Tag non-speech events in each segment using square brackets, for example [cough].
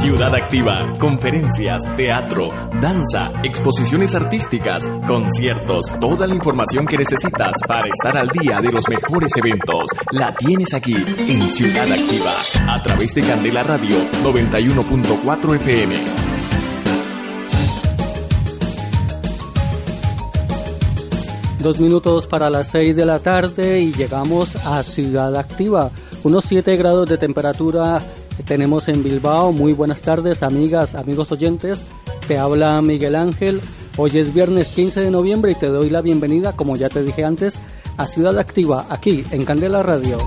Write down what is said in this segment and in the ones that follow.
Ciudad Activa, conferencias, teatro, danza, exposiciones artísticas, conciertos, toda la información que necesitas para estar al día de los mejores eventos, la tienes aquí en Ciudad Activa, a través de Candela Radio 91.4 FM. Dos minutos para las seis de la tarde y llegamos a Ciudad Activa. Unos 7 grados de temperatura tenemos en Bilbao. Muy buenas tardes, amigas, amigos oyentes. Te habla Miguel Ángel. Hoy es viernes 15 de noviembre y te doy la bienvenida, como ya te dije antes, a Ciudad Activa, aquí en Candela Radio.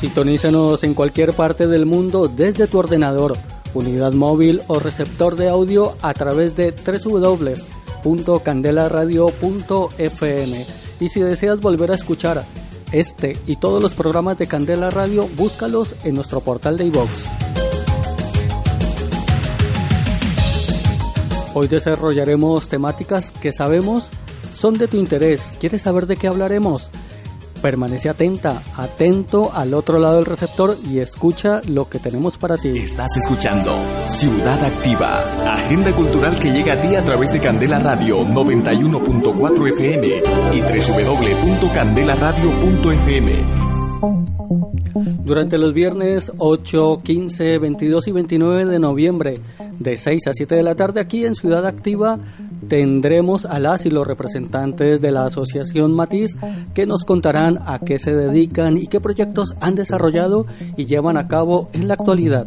Sintonícenos en cualquier parte del mundo desde tu ordenador, unidad móvil o receptor de audio a través de www.candelaradio.fm. Y si deseas volver a escuchar este y todos los programas de Candela Radio, búscalos en nuestro portal de iVox. Hoy desarrollaremos temáticas que sabemos son de tu interés. ¿Quieres saber de qué hablaremos? Permanece atenta, atento al otro lado del receptor y escucha lo que tenemos para ti. Estás escuchando Ciudad Activa, agenda cultural que llega a ti a través de Candela Radio 91.4 FM y www.candelaradio.fm. Durante los viernes 8, 15, 22 y 29 de noviembre, de 6 a 7 de la tarde, aquí en Ciudad Activa, tendremos a las y los representantes de la Asociación Matiz que nos contarán a qué se dedican y qué proyectos han desarrollado y llevan a cabo en la actualidad.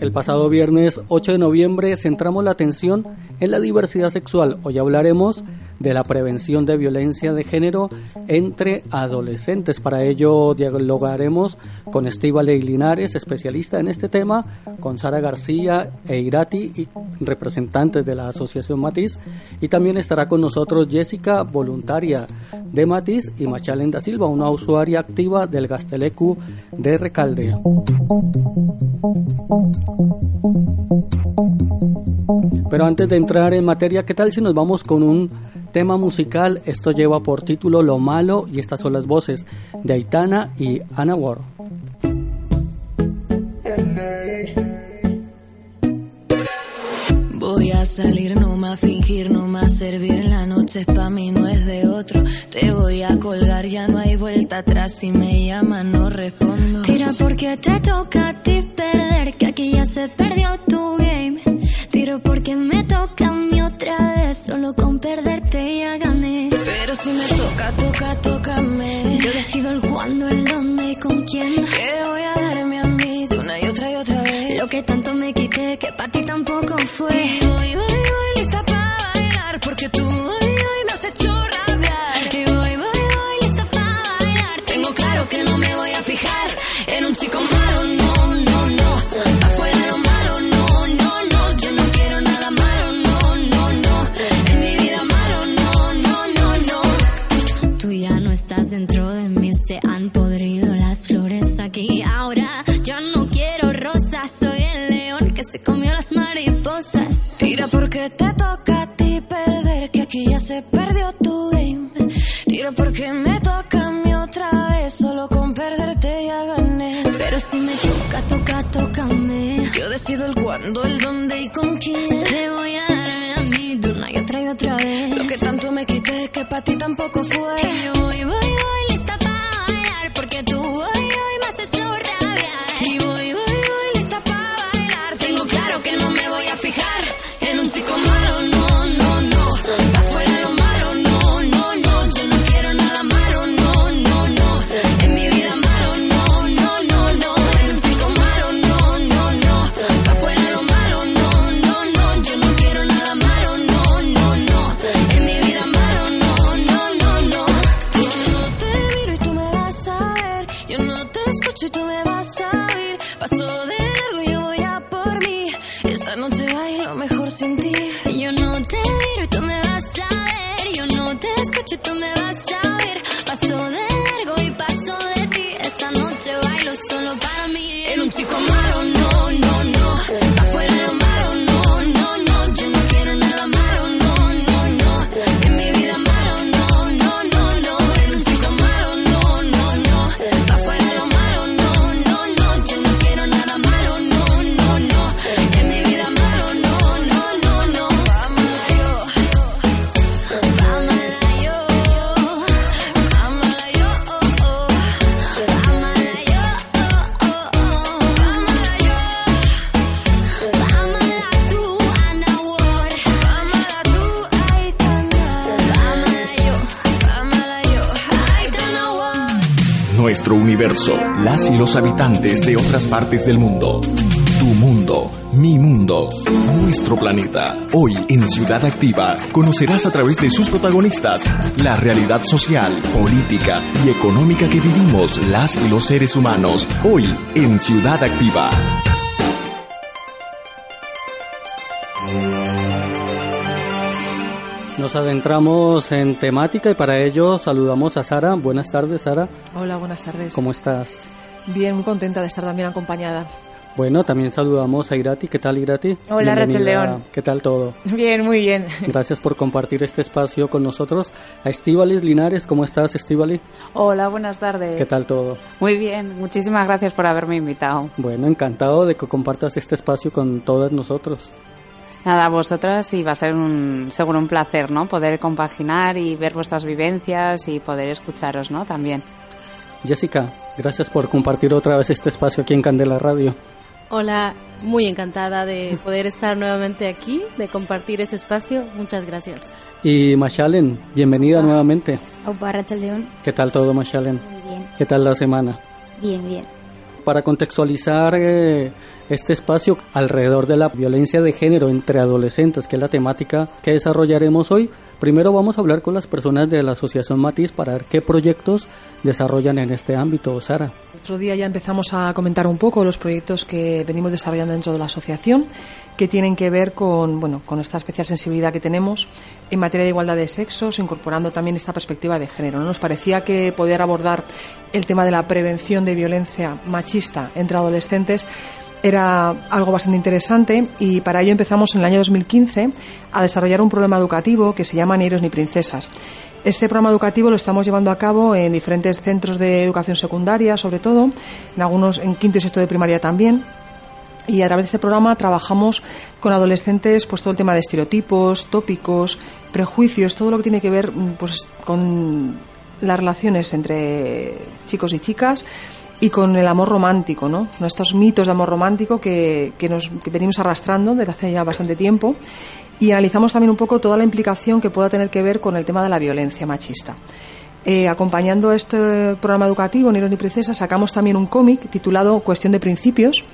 El pasado viernes 8 de noviembre centramos la atención en la diversidad sexual. Hoy hablaremos de la prevención de violencia de género entre adolescentes. Para ello dialogaremos con Estíbal Linares, especialista en este tema, con Sara García e Irati, y representantes de la Asociación Matiz, y también estará con nosotros Jessica, voluntaria de Matiz, y Machalén da Silva, una usuaria activa del Gastelecu de Recalde. Pero antes de entrar en materia, ¿qué tal si nos vamos con un tema musical? Esto lleva por título Lo Malo y estas son las voces de Aitana y Ana Ward. Voy a salir, no más fingir, no más servir. La noche es pa' mí, no es de otro. Te voy a colgar, ya no hay vuelta atrás. Si me llaman, no respondo. Tira porque te toca a ti perder, que aquí ya se perdió tu game. Tiro porque me toca a mí otra vez, solo con perderte ya gané. Pero si me toca, toca, tócame. Yo decido el cuándo, el dónde y con quién. Que voy a darme a mí de una y otra y otra vez. Lo que tanto me quité, que para ti tampoco fue. Y voy, voy, lista para bailar, porque tú hoy, Porque te toca a ti perder, que aquí ya se perdió tu game. Tira porque me toca a mí otra vez, solo con perderte ya gané. Pero si me toca, toca, tócame. Yo decido el cuándo, el dónde y con quién. Te voy a darme a mí de una y otra y otra vez. Lo que tanto me quité que para ti tampoco fue. Para. En un chico malo, no, las y los habitantes de otras partes del mundo. Tu mundo, mi mundo, nuestro planeta. Hoy en Ciudad Activa conocerás a través de sus protagonistas la realidad social, política y económica que vivimos las y los seres humanos. Hoy en Ciudad Activa. Nos adentramos en temática y para ello saludamos a Sara. Buenas tardes, Sara. Hola, buenas tardes. ¿Cómo estás? Bien, muy contenta de estar también acompañada. Bueno, también saludamos a Irati. ¿Qué tal, Irati? Hola, Rachel. León. ¿Qué tal todo? Bien, muy bien. Gracias por compartir este espacio con nosotros. A Estíbalis Linares, ¿cómo estás, Estíbalis? Hola, buenas tardes. ¿Qué tal todo? Muy bien, muchísimas gracias por haberme invitado. Bueno, encantado de que compartas este espacio con todos nosotros. Nada, a vosotras y va a ser un, seguro un placer, ¿no? Poder compaginar y ver vuestras vivencias y poder escucharos, ¿no? También. Jessica, gracias por compartir otra vez este espacio aquí en Candela Radio. Hola, muy encantada de poder estar nuevamente aquí, de compartir este espacio. Muchas gracias. Y Mashalen, bienvenida nuevamente. Opa, Rachel León. ¿Qué tal todo, Mashalen? Muy bien, ¿Qué tal la semana? bien, bien. Para contextualizar eh, este espacio alrededor de la violencia de género entre adolescentes, que es la temática que desarrollaremos hoy, primero vamos a hablar con las personas de la Asociación Matiz para ver qué proyectos desarrollan en este ámbito. Sara. Otro día ya empezamos a comentar un poco los proyectos que venimos desarrollando dentro de la asociación, que tienen que ver con, bueno, con esta especial sensibilidad que tenemos en materia de igualdad de sexos, incorporando también esta perspectiva de género. ¿no? Nos parecía que poder abordar el tema de la prevención de violencia machista entre adolescentes era algo bastante interesante y para ello empezamos en el año 2015 a desarrollar un programa educativo que se llama Ni héroes ni princesas. Este programa educativo lo estamos llevando a cabo en diferentes centros de educación secundaria, sobre todo, en algunos en quinto y sexto de primaria también. Y a través de este programa trabajamos con adolescentes pues todo el tema de estereotipos, tópicos, prejuicios, todo lo que tiene que ver mm, pues con las relaciones entre chicos y chicas y con el amor romántico, ¿no? Estos mitos de amor romántico que, que nos que venimos arrastrando desde hace ya bastante tiempo y analizamos también un poco toda la implicación que pueda tener que ver con el tema de la violencia machista. Eh, acompañando este programa educativo, Ni héroes ni princesas, sacamos también un cómic titulado Cuestión de Principios,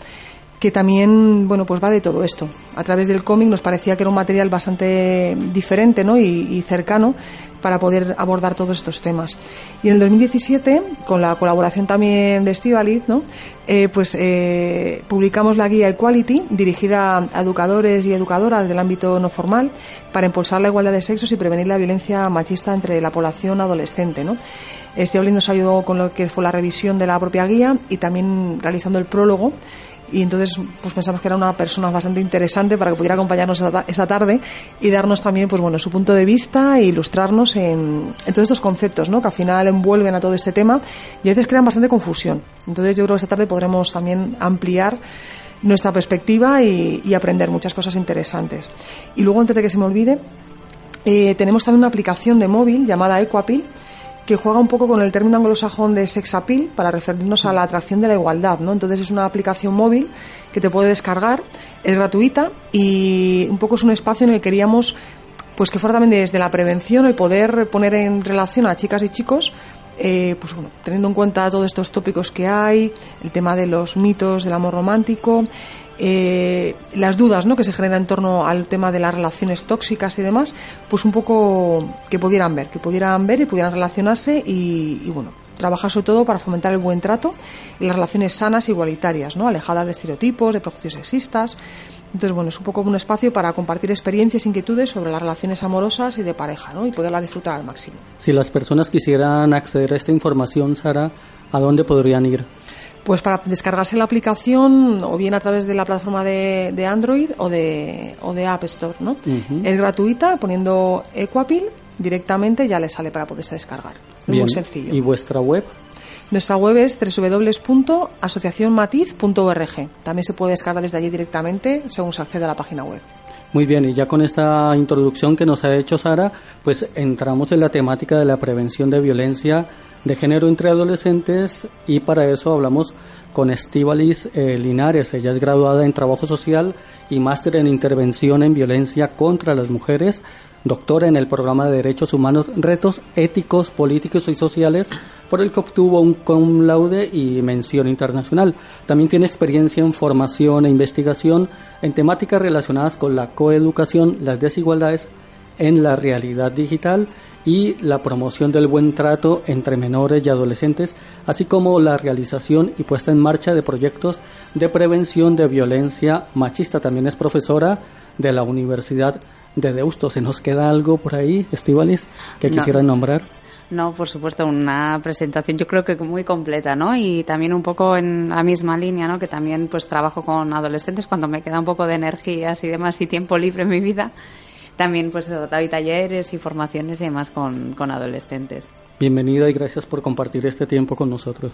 que también bueno pues va de todo esto. A través del cómic nos parecía que era un material bastante diferente ¿no? y, cercano para poder abordar todos estos temas. Y en el 2017, con la colaboración también de Estivaliz, ¿no? Eh, pues eh, publicamos la guía Equality, dirigida a educadores y educadoras del ámbito no formal, para impulsar la igualdad de sexos y prevenir la violencia machista entre la población adolescente. ¿no? Estivaliz nos ayudó con lo que fue la revisión de la propia guía y también realizando el prólogo y entonces pues pensamos que era una persona bastante interesante para que pudiera acompañarnos esta, tarde y darnos también pues bueno su punto de vista e ilustrarnos en, en, todos estos conceptos ¿no? que al final envuelven a todo este tema y a veces crean bastante confusión entonces yo creo que esta tarde podremos también ampliar nuestra perspectiva y, y aprender muchas cosas interesantes y luego antes de que se me olvide eh, tenemos también una aplicación de móvil llamada Equapil que juega un poco con el término anglosajón de sex appeal para referirnos a la atracción de la igualdad, ¿no? Entonces es una aplicación móvil que te puede descargar, es gratuita y un poco es un espacio en el que queríamos pues que fuera también desde la prevención el poder poner en relación a chicas y chicos eh, pues bueno, teniendo en cuenta todos estos tópicos que hay, el tema de los mitos del amor romántico, eh, las dudas ¿no? que se generan en torno al tema de las relaciones tóxicas y demás, pues un poco que pudieran ver, que pudieran ver y pudieran relacionarse y, bueno, trabajar sobre todo para fomentar el buen trato y las relaciones sanas e igualitarias, ¿no? alejadas de estereotipos, de prejuicios sexistas. Entonces, bueno, es un poco un espacio para compartir experiencias e inquietudes sobre las relaciones amorosas y de pareja, ¿no? Y poderla disfrutar al máximo. Si las personas quisieran acceder a esta información, Sara, ¿a dónde podrían ir? Pues para descargarse la aplicación o bien a través de la plataforma de, de Android o de, o de App Store, ¿no? Uh -huh. Es gratuita, poniendo Equapil directamente ya le sale para poderse descargar. Bien. muy sencillo. ¿Y vuestra web? Nuestra web es www.asociacionmatiz.org. También se puede descargar desde allí directamente según se accede a la página web. Muy bien, y ya con esta introducción que nos ha hecho Sara, pues entramos en la temática de la prevención de violencia de género entre adolescentes y para eso hablamos con Estivalis eh, Linares. Ella es graduada en Trabajo Social y máster en Intervención en Violencia contra las Mujeres doctora en el programa de Derechos Humanos, Retos Éticos, Políticos y Sociales, por el que obtuvo un cum laude y mención internacional. También tiene experiencia en formación e investigación en temáticas relacionadas con la coeducación, las desigualdades en la realidad digital y la promoción del buen trato entre menores y adolescentes, así como la realización y puesta en marcha de proyectos de prevención de violencia machista. También es profesora de la Universidad de Deusto. ¿Se nos queda algo por ahí, Estivalis, que No. quisiera nombrar? No, por supuesto, una presentación yo creo que muy completa, ¿no? Y también un poco en la misma línea, ¿no? Que también pues trabajo con adolescentes cuando me queda un poco de energías y demás y tiempo libre en mi vida. También pues doy talleres y formaciones y demás con, con adolescentes. Bienvenida y gracias por compartir este tiempo con nosotros.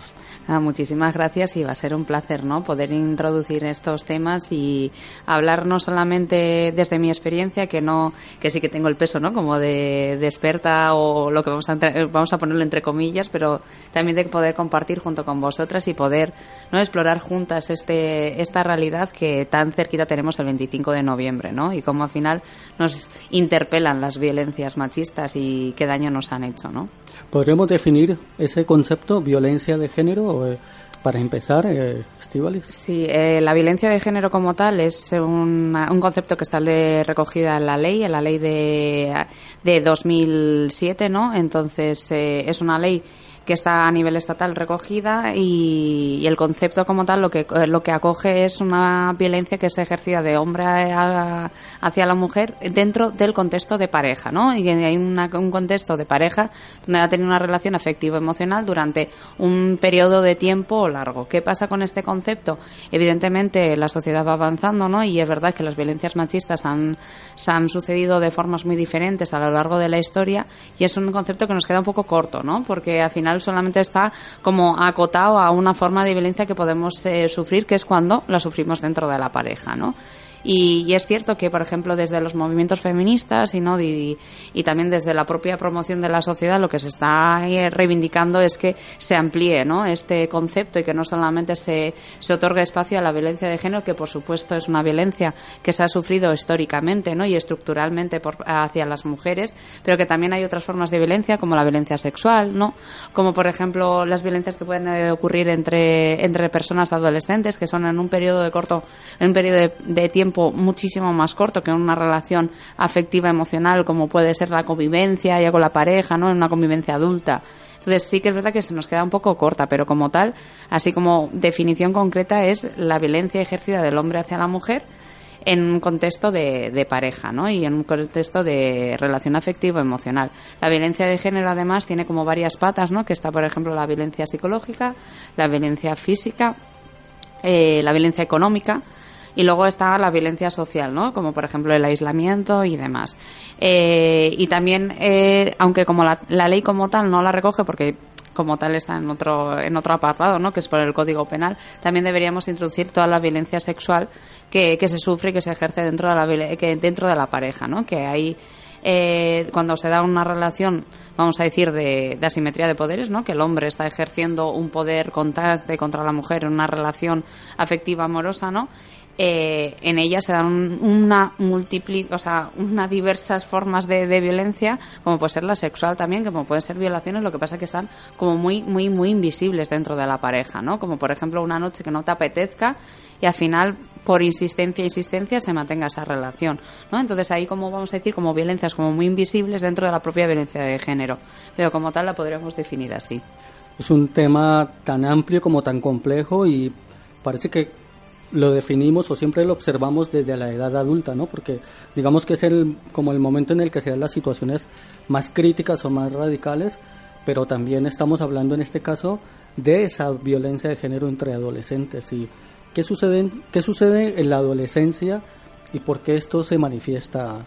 Ah, muchísimas gracias y va a ser un placer, ¿no? Poder introducir estos temas y hablar no solamente desde mi experiencia, que no, que sí que tengo el peso, ¿no? Como de, de experta o lo que vamos a, vamos a ponerlo entre comillas, pero también de poder compartir junto con vosotras y poder, ¿no? Explorar juntas este, esta realidad que tan cerquita tenemos el 25 de noviembre, ¿no? Y cómo al final nos interpelan las violencias machistas y qué daño nos han hecho, ¿no? ¿Podríamos definir ese concepto, violencia de género, eh, para empezar, eh, Estíbaliz? Sí, eh, la violencia de género como tal es una- un concepto que está de- recogida en la ley, en la ley de, de 2007, ¿no? Entonces, eh, es una ley que está a nivel estatal recogida y, el concepto como tal lo que eh, lo que acoge es una violencia que es ejercida de hombre a- hacia la mujer dentro del contexto de pareja, ¿no? Y hay un contexto de pareja donde ha tenido una relación afectivo emocional durante un periodo de tiempo largo. ¿Qué pasa con este concepto? Evidentemente la sociedad va avanzando, ¿no? Y es verdad que las violencias machistas han, se han sucedido de formas muy diferentes a lo largo de la historia y es un concepto que nos queda un poco corto, ¿no? Porque al final solamente está como acotado a una forma de violencia que podemos eh, sufrir, que es cuando la sufrimos dentro de la pareja, ¿no? Y, es cierto que, por ejemplo, desde los movimientos feministas y, ¿no? y, también desde la propia promoción de la sociedad, lo que se está eh, reivindicando es que se amplíe ¿no? este concepto y que no solamente se, se otorgue espacio a la violencia de género, que por supuesto es una violencia que se ha sufrido históricamente ¿no? y estructuralmente por, hacia las mujeres, pero que también hay otras formas de violencia, como la violencia sexual, ¿no? como por ejemplo las violencias que pueden eh, ocurrir entre, entre personas adolescentes, que son en un periodo de corto, en un periodo de tiempo muchísimo más corto que en una relación afectiva emocional, como puede ser la convivencia ya con la pareja, ¿no? En una convivencia adulta. Entonces sí que es verdad que se nos queda un poco corta, pero como tal, así como definición concreta es la violencia ejercida del hombre hacia la mujer en un contexto de, de pareja, ¿no? Y en un contexto de relación afectivo emocional. La violencia de género además tiene como varias patas, ¿no? Que está, por ejemplo, la violencia psicológica, la violencia física, eh, la violencia económica y luego está la violencia social, ¿no? Como por ejemplo el aislamiento y demás. Eh, y también, eh, aunque como la, la ley como tal no la recoge porque como tal está en otro en otro apartado, ¿no? Que es por el Código Penal. También deberíamos introducir toda la violencia sexual que, que se sufre y que se ejerce dentro de la que dentro de la pareja, ¿no? Que hay eh, cuando se da una relación, vamos a decir, de, de asimetría de poderes, ¿no? que el hombre está ejerciendo un poder constante contra la mujer en una relación afectiva amorosa, ¿no? Eh, en ella se dan un- una multipli o sea, unas diversas formas de, de violencia, como puede ser la sexual también, como pueden ser violaciones, lo que pasa es que están como muy, muy, muy invisibles dentro de la pareja, ¿no? Como por ejemplo una noche que no te apetezca y al final por insistencia e insistencia se mantenga esa relación, ¿no? Entonces ahí como vamos a decir como violencias como muy invisibles dentro de la propia violencia de género, pero como tal la podríamos definir así. Es un tema tan amplio como tan complejo y parece que lo definimos o siempre lo observamos desde la edad adulta, ¿no? Porque digamos que es el como el momento en el que se dan las situaciones más críticas o más radicales, pero también estamos hablando en este caso de esa violencia de género entre adolescentes y qué sucede qué sucede en la adolescencia y por qué esto se manifiesta,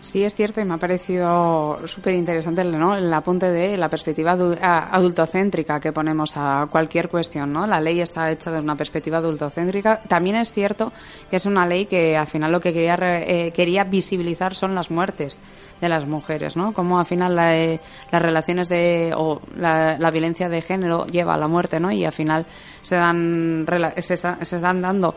Sí, es cierto y me ha parecido súper interesante ¿no? el apunte de la perspectiva adultocéntrica que ponemos a cualquier cuestión. ¿no? La ley está hecha de una perspectiva adultocéntrica. También es cierto que es una ley que al final lo que quería, eh, quería visibilizar son las muertes de las mujeres. ¿no? Como al final la, eh, las relaciones de, o la, violencia de género lleva a la muerte ¿no? y al final se, dan, se, se están dando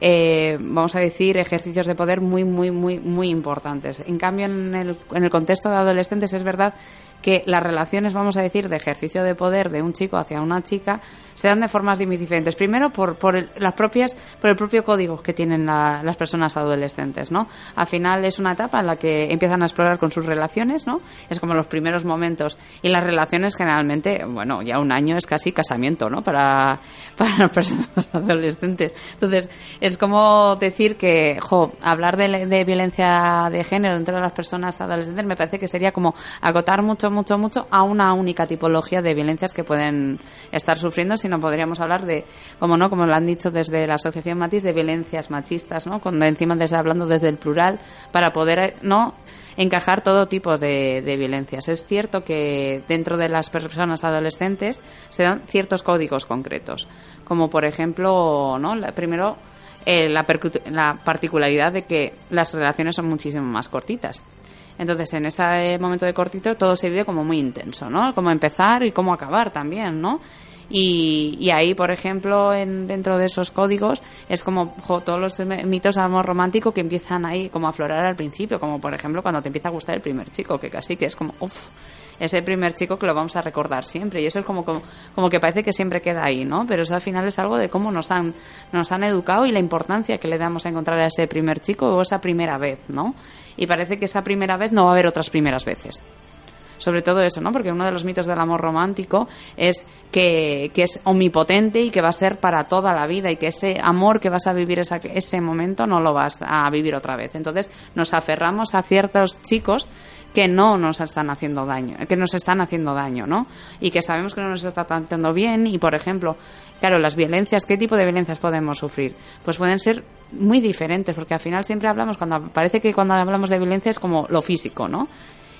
eh, vamos a decir, ejercicios de poder muy, muy, muy, muy importantes. En cambio, en el, en el contexto de adolescentes es verdad que las relaciones, vamos a decir, de ejercicio de poder de un chico hacia una chica se dan de formas diferentes. Primero, por, por el, las propias, por el propio código que tienen la- las personas adolescentes, ¿no? Al final es una etapa en la que empiezan a explorar con sus relaciones, ¿no? Es como los primeros momentos. Y las relaciones generalmente, bueno, ya un año es casi casamiento, ¿no? Para, [laughs] para las personas adolescentes. Entonces, es como decir que, jo, hablar de, de violencia de género dentro de las personas adolescentes me parece que sería como acotar mucho, mucho, mucho a una única tipología de violencias que pueden estar sufriendo, sino podríamos hablar de, como no, como lo han dicho desde la Asociación Matis, de violencias machistas, ¿no? Cuando encima desde hablando desde el plural, para poder, ¿no? encajar todo tipo de, violencias. Es cierto que dentro de las personas adolescentes se dan ciertos códigos concretos, como por ejemplo, ¿no? La- primero eh, la, la particularidad de que las relaciones son muchísimo más cortitas. Entonces, en ese momento de cortito todo se vive como muy intenso, ¿no? Como empezar y cómo acabar también, ¿no? Y, y ahí, por ejemplo, en, dentro de esos códigos, es como todos los mitos amor romántico que empiezan ahí como a aflorar al principio, como por ejemplo cuando te empieza a gustar el primer chico, que casi que es como, uff, ese primer chico que lo vamos a recordar siempre. Y eso es como, como, como que parece que siempre queda ahí, ¿no? Pero eso al final es algo de cómo nos han, nos han educado y la importancia que le damos a encontrar a ese primer chico o esa primera vez, ¿no? Y parece que esa primera vez no va a haber otras primeras veces sobre todo eso, ¿no? Porque uno de los mitos del amor romántico es que, que es omnipotente y que va a ser para toda la vida y que ese amor que vas a vivir esa, ese momento no lo vas a vivir otra vez. Entonces nos aferramos a ciertos chicos que no nos están haciendo daño, que nos están haciendo daño, ¿no? Y que sabemos que no nos está tratando bien y, por ejemplo, claro, las violencias, ¿qué tipo de violencias podemos sufrir? Pues pueden ser muy diferentes, porque al final siempre hablamos, cuando parece que cuando hablamos de violencia es como lo físico, ¿no?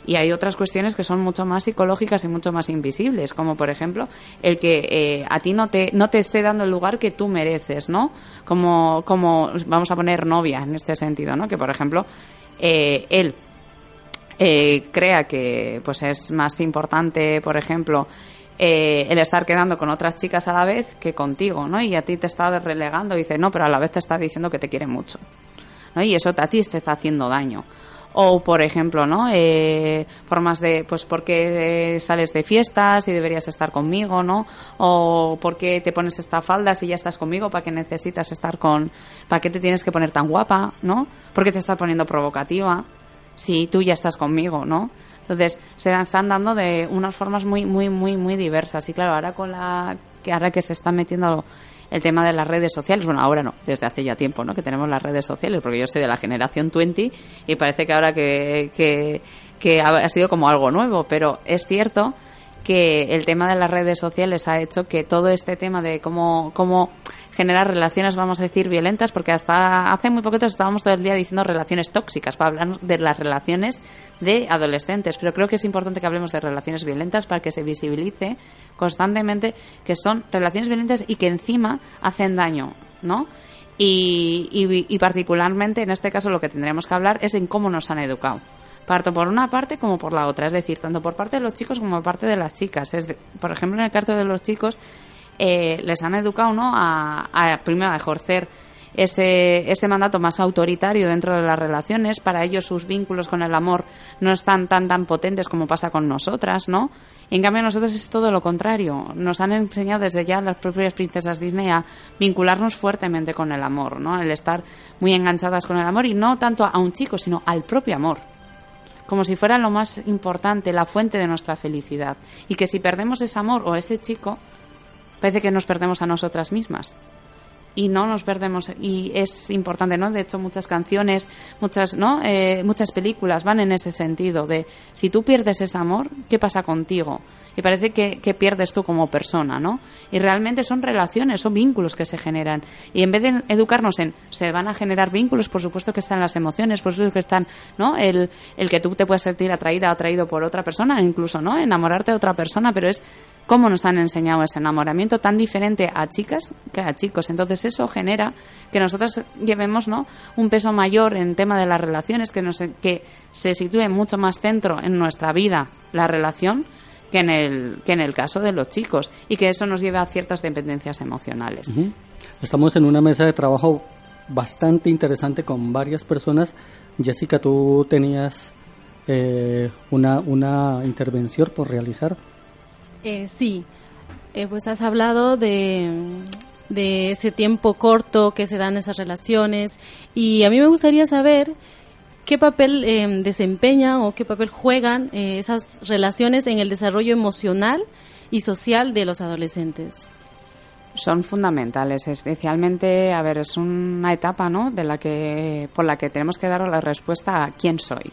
Y hay otras cuestiones que son mucho más psicológicas y mucho más invisibles, como por ejemplo el que eh, a ti no te, no te esté dando el lugar que tú mereces, ¿no? Como, como vamos a poner novia en este sentido, ¿no? Que por ejemplo eh, él eh, crea que pues es más importante, por ejemplo, eh, el estar quedando con otras chicas a la vez que contigo, ¿no? Y a ti te está relegando y dice, no, pero a la vez te está diciendo que te quiere mucho, ¿no? Y eso a ti te está haciendo daño. O, por ejemplo, ¿no? Eh, formas de, pues, ¿por qué eh, sales de fiestas y deberías estar conmigo, ¿no? O, ¿por qué te pones esta falda si ya estás conmigo? ¿Para qué necesitas estar con, para qué te tienes que poner tan guapa, ¿no? ¿Por qué te estás poniendo provocativa? si tú ya estás conmigo, ¿no? Entonces, se están dando de unas formas muy, muy, muy, muy diversas. Y claro, ahora con la, que ahora que se está metiendo el tema de las redes sociales, bueno, ahora no, desde hace ya tiempo, ¿no? Que tenemos las redes sociales, porque yo soy de la generación 20 y parece que ahora que, que, que ha sido como algo nuevo, pero es cierto que el tema de las redes sociales ha hecho que todo este tema de cómo, cómo generar relaciones, vamos a decir, violentas, porque hasta hace muy poquito estábamos todo el día diciendo relaciones tóxicas, para hablar de las relaciones de adolescentes, pero creo que es importante que hablemos de relaciones violentas para que se visibilice constantemente que son relaciones violentas y que encima hacen daño, ¿no? Y, y, particularmente en este caso lo que tendríamos que hablar es en cómo nos han educado parto por una parte como por la otra, es decir, tanto por parte de los chicos como por parte de las chicas. Es de- por ejemplo, en el caso de los chicos, eh, les han educado ¿no? a, primero a ejercer ese, ese mandato más autoritario dentro de las relaciones. Para ellos sus vínculos con el amor no están tan tan potentes como pasa con nosotras, ¿no? En cambio nosotros es todo lo contrario. Nos han enseñado desde ya las propias princesas Disney a vincularnos fuertemente con el amor, ¿no? El estar muy enganchadas con el amor y no tanto a un chico, sino al propio amor como si fuera lo más importante, la fuente de nuestra felicidad. Y que si perdemos ese amor o ese chico, parece que nos perdemos a nosotras mismas. Y no nos perdemos, y es importante, ¿no? De hecho, muchas canciones, muchas, ¿no? Eh, muchas películas van en ese sentido de si tú pierdes ese amor, ¿qué pasa contigo? Y parece que, que pierdes tú como persona, ¿no? Y realmente son relaciones, son vínculos que se generan. Y en vez de educarnos en se van a generar vínculos, por supuesto que están las emociones, por supuesto que están, ¿no? El, el que tú te puedas sentir atraída o atraído por otra persona, incluso, ¿no? Enamorarte de otra persona, pero es cómo nos han enseñado ese enamoramiento tan diferente a chicas que a chicos. Entonces eso genera que nosotros llevemos ¿no? un peso mayor en tema de las relaciones, que, nos, que se sitúe mucho más centro en nuestra vida la relación que en, el, que en el caso de los chicos y que eso nos lleva a ciertas dependencias emocionales. Estamos en una mesa de trabajo bastante interesante con varias personas. Jessica, tú tenías eh, una, una intervención por realizar. Eh, sí, Eh, pues has hablado de, de ese tiempo corto que se dan esas relaciones y a mí me gustaría saber qué papel eh, desempeñan o qué papel juegan eh, esas relaciones en el desarrollo emocional y social de los adolescentes. son fundamentales, especialmente, a ver, es una etapa, ¿no? De la que por la que tenemos que dar la respuesta a quién soy.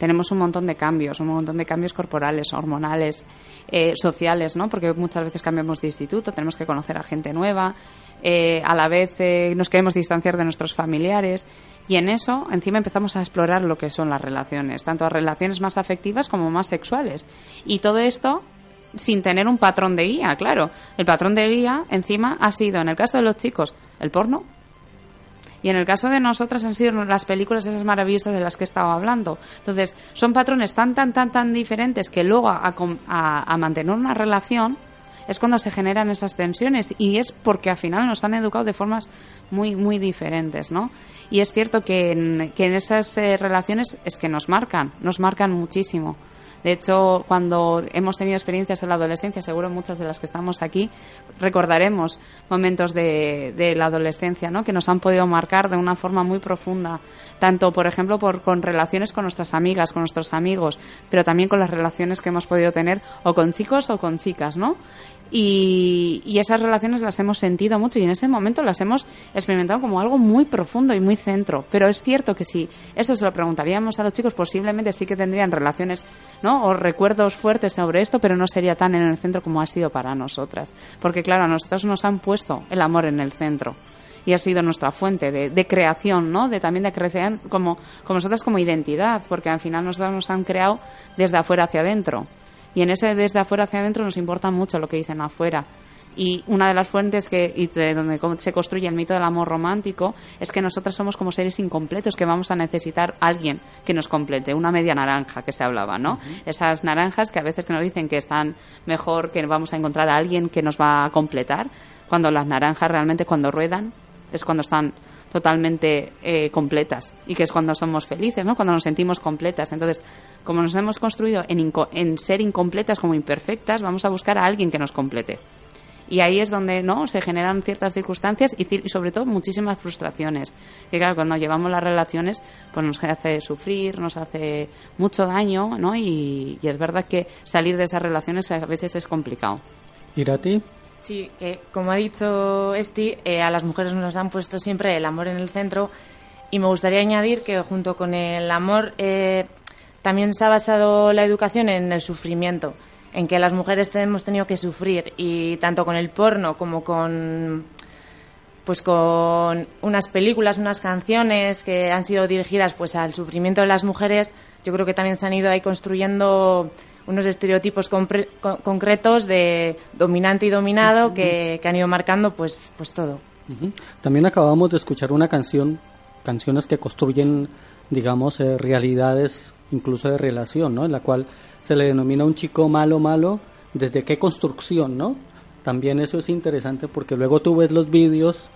Tenemos un montón de cambios, un montón de cambios corporales, hormonales, eh, sociales, ¿no? Porque muchas veces cambiamos de instituto, tenemos que conocer a gente nueva, eh, a la vez eh, nos queremos distanciar de nuestros familiares y en eso encima empezamos a explorar lo que son las relaciones, tanto relaciones más afectivas como más sexuales. Y todo esto sin tener un patrón de guía, claro. El patrón de guía encima ha sido, en el caso de los chicos, el porno. Y en el caso de nosotras han sido las películas esas maravillosas de las que he estado hablando. Entonces, son patrones tan, tan, tan, tan diferentes que luego a, a a mantener una relación es cuando se generan esas tensiones y es porque al final nos han educado de formas muy, muy diferentes, ¿no? Y es cierto que en, que en esas eh, relaciones es que nos marcan, nos marcan muchísimo. De hecho, cuando hemos tenido experiencias en la adolescencia, seguro muchas de las que estamos aquí recordaremos momentos de, de la adolescencia, ¿no? Que nos han podido marcar de una forma muy profunda, tanto, por ejemplo, por, con relaciones con nuestras amigas, con nuestros amigos, pero también con las relaciones que hemos podido tener o con chicos o con chicas, ¿no? Y, y esas relaciones las hemos sentido mucho y en ese momento las hemos experimentado como algo muy profundo y muy centro. Pero es cierto que si esto se lo preguntaríamos a los chicos, posiblemente sí que tendrían relaciones ¿no? o recuerdos fuertes sobre esto, pero no sería tan en el centro como ha sido para nosotras. Porque claro, a nosotros nos han puesto el amor en el centro y ha sido nuestra fuente de, creación, ¿no? De también de creación como, como nosotras como identidad, porque al final nosotros nos han creado desde afuera hacia adentro. Y en ese desde afuera hacia adentro nos importa mucho lo que dicen afuera. Y una de las fuentes que y de donde se construye el mito del amor romántico es que nosotras somos como seres incompletos que vamos a necesitar a alguien que nos complete, una media naranja que se hablaba, ¿no? Esas naranjas que a veces que nos dicen que están mejor, que vamos a encontrar a alguien que nos va a completar, cuando las naranjas realmente cuando ruedan es cuando están totalmente eh, completas y que es cuando somos felices, ¿no? Cuando nos sentimos completas. Entonces, como nos hemos construido en, ser incompletas como imperfectas, vamos a buscar a alguien que nos complete. Y ahí es donde no se generan ciertas circunstancias y, sobre todo muchísimas frustraciones. Que claro, cuando llevamos las relaciones, pues nos hace sufrir, nos hace mucho daño, ¿no? Y, y es verdad que salir de esas relaciones a veces es complicado. Irati, Sí, que como ha dicho Esti, eh, a las mujeres nos han puesto siempre el amor en el centro y me gustaría añadir que junto con el amor eh, también se ha basado la educación en el sufrimiento, en que las mujeres hemos tenido que sufrir y tanto con el porno como con pues con unas películas, unas canciones que han sido dirigidas pues al sufrimiento de las mujeres, yo creo que también se han ido ahí construyendo unos estereotipos compre- co- concretos de dominante y dominado que, que han ido marcando pues pues todo. También acabamos de escuchar una canción, canciones que construyen, digamos, eh, realidades incluso de relación, ¿no? En la cual se le denomina un chico malo, malo, desde qué construcción, ¿no? También eso es interesante porque luego tú ves los vídeos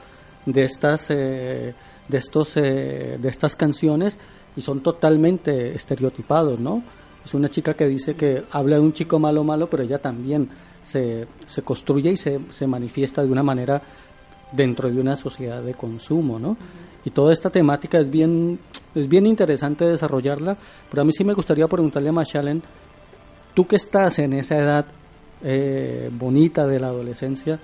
de estas, eh, de estos, eh, de estas canciones y son totalmente estereotipados, ¿no? Es una chica que dice que habla de un chico malo, malo, pero ella también se, se construye y se, se manifiesta de una manera dentro de una sociedad de consumo, ¿no? Y toda esta temática es bien, es bien interesante desarrollarla, pero a mí sí me gustaría preguntarle a Mashalen, tú que estás en esa edad eh, bonita de la adolescencia,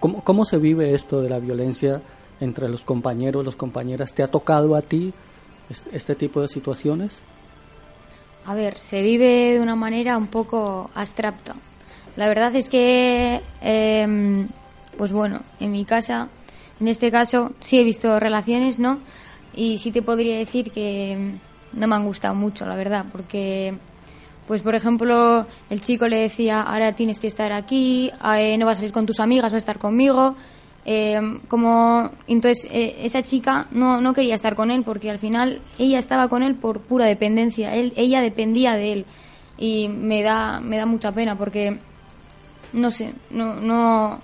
¿cómo, ¿cómo se vive esto de la violencia entre los compañeros, las compañeras? ¿Te ha tocado a ti este, este tipo de situaciones? A ver, se vive de una manera un poco abstracta. La verdad es que, em, pues bueno, en mi casa, en este caso, sí he visto relaciones, ¿no? Y sí te podría decir que no me han gustado mucho, la verdad, porque, pues por ejemplo, el chico le decía, ahora tienes que estar aquí, eh, no vas a salir con tus amigas, vas a estar conmigo. Eh, como entonces eh, esa chica no, no quería estar con él porque al final ella estaba con él por pura dependencia. Él ella dependía de él. Y me da me da mucha pena porque no sé no no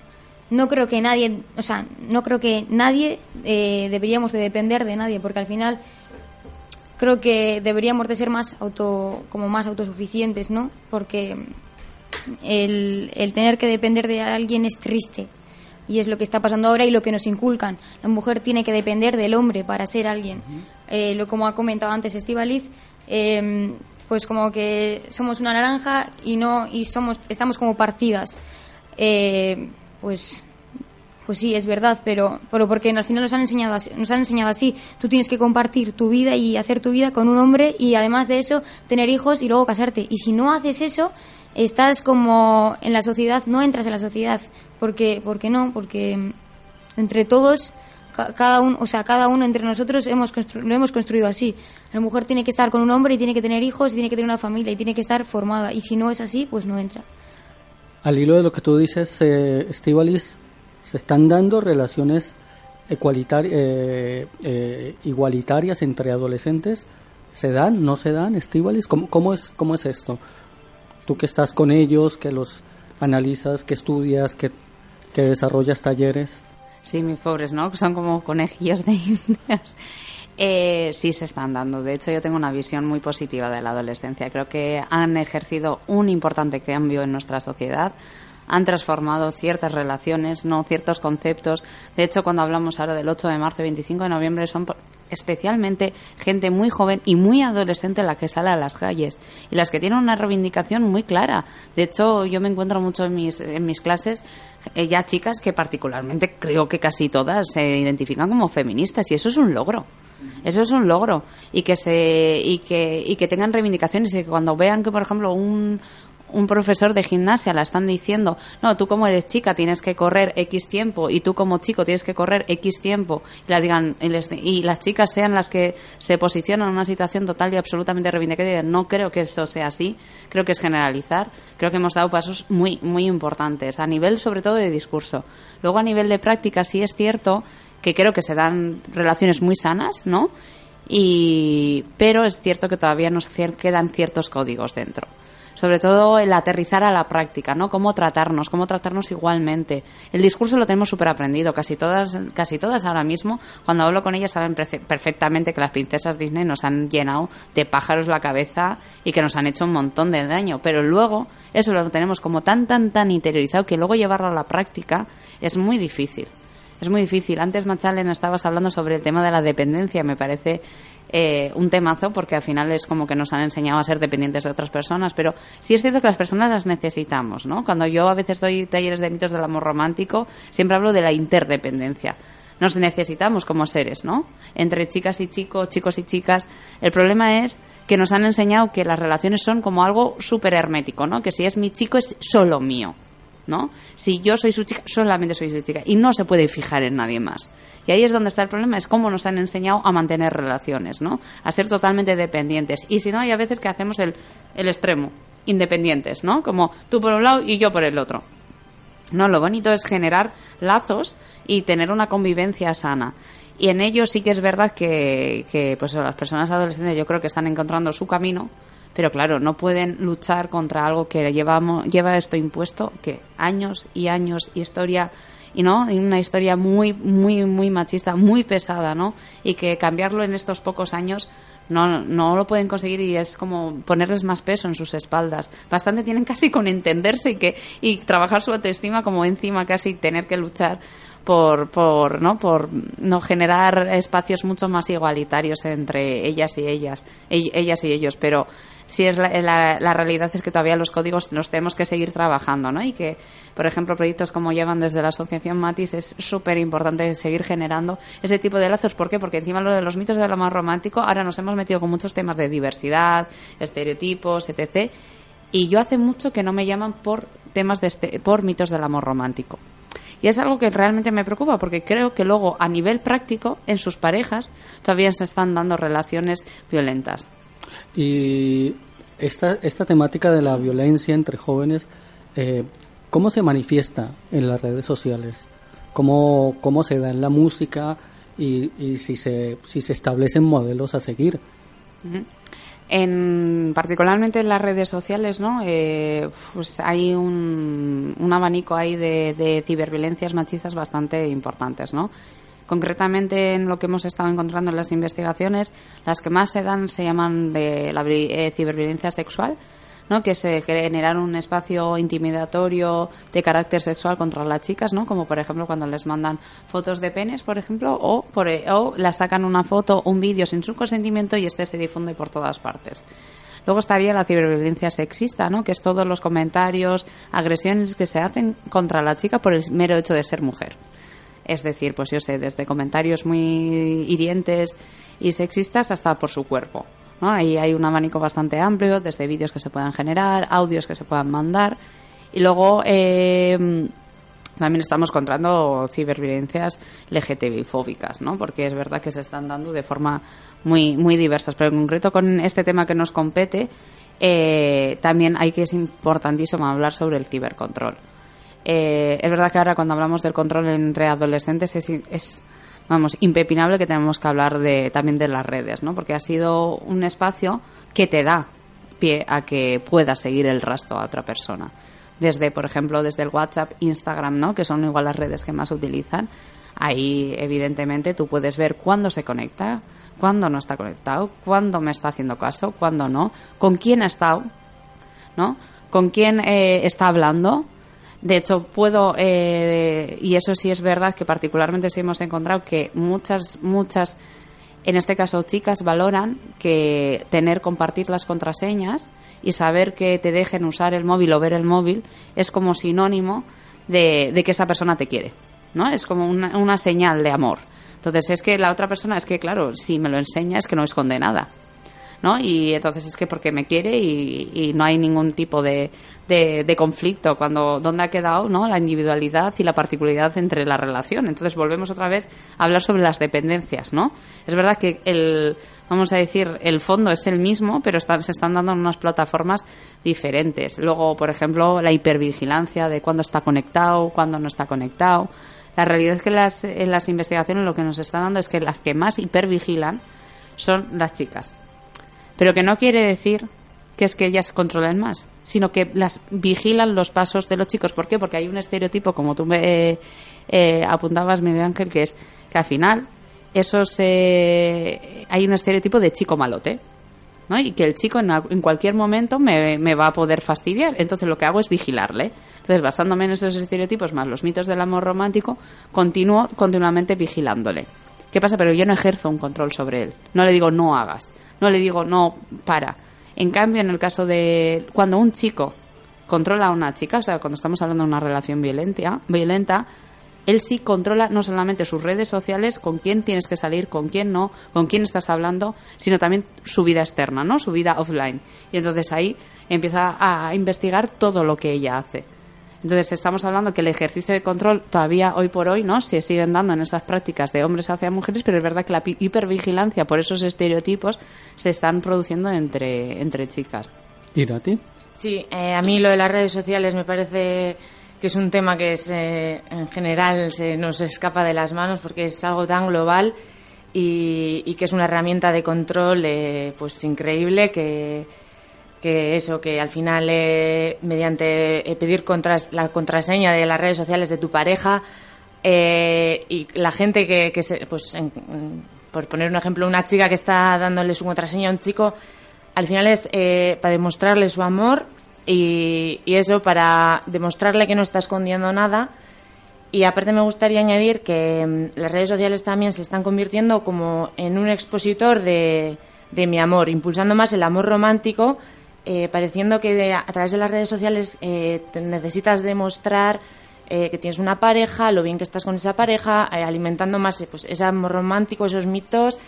no creo que nadie, o sea, no creo que nadie eh, deberíamos de depender de nadie, porque al final creo que deberíamos de ser más auto, como más autosuficientes, ¿no? Porque el, el tener que depender de alguien es triste y es lo que está pasando ahora y lo que nos inculcan. La mujer tiene que depender del hombre para ser alguien. Eh, lo como ha comentado antes Estivaliz, eh, pues como que somos una naranja y no y somos estamos como partidas. Eh, pues pues sí, es verdad, pero, pero porque al final nos han enseñado así, nos han enseñado así. Tú tienes que compartir tu vida y hacer tu vida con un hombre y además de eso tener hijos y luego casarte. Y si no haces eso, estás como en la sociedad, no entras en la sociedad. Porque, porque no, porque entre todos ca- cada uno, o sea, cada uno entre nosotros hemos constru- lo hemos construido así. La mujer tiene que estar con un hombre y tiene que tener hijos y tiene que tener una familia y tiene que estar formada. Y si no es así, pues no entra. Al hilo de lo que tú dices, eh, Estíbaliz, se están dando relaciones eh, eh, igualitarias entre adolescentes. ¿Se dan? ¿No se dan, Estíbaliz? ¿Cómo, cómo, es, ¿Cómo es esto? Tú que estás con ellos, que los analizas, que estudias, que, que desarrollas talleres. Sí, mis pobres, ¿no? Son como conejillos de indias. [laughs] Eh, sí se están dando. De hecho, yo tengo una visión muy positiva de la adolescencia. Creo que han ejercido un importante cambio en nuestra sociedad. Han transformado ciertas relaciones, no ciertos conceptos. De hecho, cuando hablamos ahora del 8 de marzo y 25 de noviembre, son especialmente gente muy joven y muy adolescente la que sale a las calles y las que tienen una reivindicación muy clara. De hecho, yo me encuentro mucho en mis, en mis clases eh, ya chicas que particularmente creo que casi todas se identifican como feministas y eso es un logro. Eso es un logro y que se y que y que tengan reivindicaciones y que cuando vean que por ejemplo un un profesor de gimnasia la están diciendo, no, tú como eres chica tienes que correr X tiempo y tú como chico tienes que correr X tiempo y, la digan, y, les- y las chicas sean las que se posicionan en una situación total y absolutamente reivindicativa. No creo que eso sea así, creo que es generalizar, creo que hemos dado pasos muy, muy importantes, a nivel sobre todo de discurso. Luego a nivel de práctica sí es cierto que creo que se dan relaciones muy sanas, ¿no? Y, pero es cierto que todavía nos quedan ciertos códigos dentro sobre todo el aterrizar a la práctica, ¿no? Cómo tratarnos, cómo tratarnos igualmente. El discurso lo tenemos súper aprendido, casi todas, casi todas ahora mismo, cuando hablo con ellas saben perfe- perfectamente que las princesas Disney nos han llenado de pájaros la cabeza y que nos han hecho un montón de daño, pero luego eso lo tenemos como tan, tan, tan interiorizado que luego llevarlo a la práctica es muy difícil. Es muy difícil. Antes, Machalen, estabas hablando sobre el tema de la dependencia. Me parece eh, un temazo porque al final es como que nos han enseñado a ser dependientes de otras personas. Pero sí es cierto que las personas las necesitamos, ¿no? Cuando yo a veces doy talleres de mitos del amor romántico, siempre hablo de la interdependencia. Nos necesitamos como seres, ¿no? Entre chicas y chicos, chicos y chicas. El problema es que nos han enseñado que las relaciones son como algo súper hermético, ¿no? Que si es mi chico es solo mío. ¿No? Si yo soy su chica, solamente soy su chica y no se puede fijar en nadie más. Y ahí es donde está el problema, es cómo nos han enseñado a mantener relaciones, ¿no? A ser totalmente dependientes. Y si no, hay a veces que hacemos el, el extremo, independientes, ¿no? Como tú por un lado y yo por el otro. No, lo bonito es generar lazos y tener una convivencia sana. Y en ello sí que es verdad que, que pues las personas adolescentes yo creo que están encontrando su camino, pero claro, no pueden luchar contra algo que llevamos, lleva esto impuesto, que años y años, historia, y no, una historia muy, muy, muy machista, muy pesada, ¿no? Y que cambiarlo en estos pocos años no, no lo pueden conseguir y es como ponerles más peso en sus espaldas. Bastante tienen casi con entenderse y que y trabajar su autoestima como encima casi tener que luchar por, por no por no generar espacios mucho más igualitarios entre ellas y ellas ell- ellas y ellos pero sí es la, la, la realidad es que todavía los códigos los tenemos que seguir trabajando no y que por ejemplo proyectos como llevan desde la asociación Matis es súper importante seguir generando ese tipo de lazos ¿por qué? porque encima lo de los mitos del amor romántico ahora nos hemos metido con muchos temas de diversidad estereotipos etc y yo hace mucho que no me llaman por temas de este, por mitos del amor romántico y es algo que realmente me preocupa porque creo que luego a nivel práctico en sus parejas todavía se están dando relaciones violentas. Y esta, esta temática de la violencia entre jóvenes, eh, ¿cómo se manifiesta en las redes sociales? ¿Cómo, cómo se da en la música y, y si, se, si se establecen modelos a seguir? En, particularmente en las redes sociales, ¿no? Eh, pues hay un, un abanico ahí de, de ciberviolencias machistas bastante importantes, ¿no? Concretamente, en lo que hemos estado encontrando en las investigaciones, las que más se dan se llaman de la eh, ciberviolencia sexual, que se generar un espacio intimidatorio de carácter sexual contra las chicas, ¿no? como por ejemplo cuando les mandan fotos de penes, por ejemplo, o, por, e- o las sacan una foto, un vídeo sin su consentimiento y este se difunde por todas partes. Luego estaría la ciberviolencia sexista, ¿no? que es todos los comentarios, agresiones que se hacen contra la chica por el mero hecho de ser mujer. Es decir, pues yo sé, desde comentarios muy hirientes y sexistas hasta por su cuerpo. Ahí hay un abanico bastante amplio, desde vídeos que se puedan generar, audios que se puedan mandar. Y luego eh, también estamos encontrando ciberviolencias LGTBI-fóbicas, ¿no? porque es verdad que se están dando de forma muy, muy diversas. Pero en concreto con este tema que nos compete, eh, también hay que es importantísimo hablar sobre el cibercontrol. Eh, es verdad que ahora cuando hablamos del control entre adolescentes es, es, vamos impepinable que tenemos que hablar de también de las redes, ¿no? Porque ha sido un espacio que te da pie a que puedas seguir el rastro a otra persona. Desde, por ejemplo, desde el WhatsApp, Instagram, ¿no? Que son igual las redes que más utilizan. Ahí, evidentemente, tú puedes ver cuándo se conecta, cuándo no está conectado, cuándo me está haciendo caso, cuándo no, con quién ha estado, ¿no? Con quién eh, está hablando. De hecho, puedo, eh, y eso sí es verdad que particularmente sí hemos encontrado que muchas, muchas, en este caso chicas, valoran que tener, compartir las contraseñas y saber que te dejen usar el móvil o ver el móvil es como sinónimo de, de que esa persona te quiere, ¿no? Es como una, una señal de amor. Entonces es que la otra persona, es que claro, si me lo enseña es que no esconde nada. ¿No? Y entonces es que porque me quiere y, no hay ningún tipo de, de, de conflicto cuando dónde ha quedado ¿no? la individualidad y la particularidad entre la relación. Entonces volvemos otra vez a hablar sobre las dependencias, ¿no? Es verdad que el vamos a decir el fondo es el mismo, pero están, se están dando en unas plataformas diferentes. Luego, por ejemplo, la hipervigilancia de cuándo está conectado, cuándo no está conectado. La realidad es que las, en las investigaciones lo que nos está dando es que las que más hipervigilan son las chicas pero que no quiere decir que es que ellas controlen más, sino que las vigilan los pasos de los chicos. ¿Por qué? Porque hay un estereotipo, como tú me eh, eh, apuntabas, Miguel Ángel, que es que al final esos eh, hay un estereotipo de chico malote. ¿no? Y que el chico en, en cualquier momento me, me, va a poder fastidiar. Entonces lo que hago es vigilarle. Entonces, basándome en esos estereotipos más los mitos del amor romántico, continúo continuamente vigilándole. ¿Qué pasa? Pero yo no ejerzo un control sobre él. No le digo no hagas. No le digo no para. En cambio, en el caso de cuando un chico controla a una chica, o sea, cuando estamos hablando de una relación violenta, violenta él sí controla no solamente sus redes sociales, con quién tienes que salir, con quién no, con quién estás hablando, sino también su vida externa, ¿no? Su vida offline. Y entonces ahí empieza a investigar todo lo que ella hace. Entonces estamos hablando que el ejercicio de control todavía hoy por hoy no se siguen dando en esas prácticas de hombres hacia mujeres, pero es verdad que la hipervigilancia por esos estereotipos se están produciendo entre, entre chicas. ¿Irati? Sí, eh, a mí lo de las redes sociales me parece que es un tema que es, eh, en general se nos escapa de las manos porque es algo tan global y, y que es una herramienta de control eh, pues increíble que, que eso, que al final eh, mediante pedir contras, la contraseña de las redes sociales de tu pareja eh, y la gente que, que se, pues por poner un ejemplo, una chica que está dándole su contraseña a un chico, al final es eh, para demostrarle su amor y, y, eso para demostrarle que no está escondiendo nada. Y aparte me gustaría añadir que um, las redes sociales también se están convirtiendo como en un expositor de, de mi amor, impulsando más el amor romántico, eh, pareciendo que de, a través de las redes sociales eh, necesitas demostrar eh, que tienes una pareja, lo bien que estás con esa pareja, eh, alimentando más pues, ese amor romántico, esos mitos,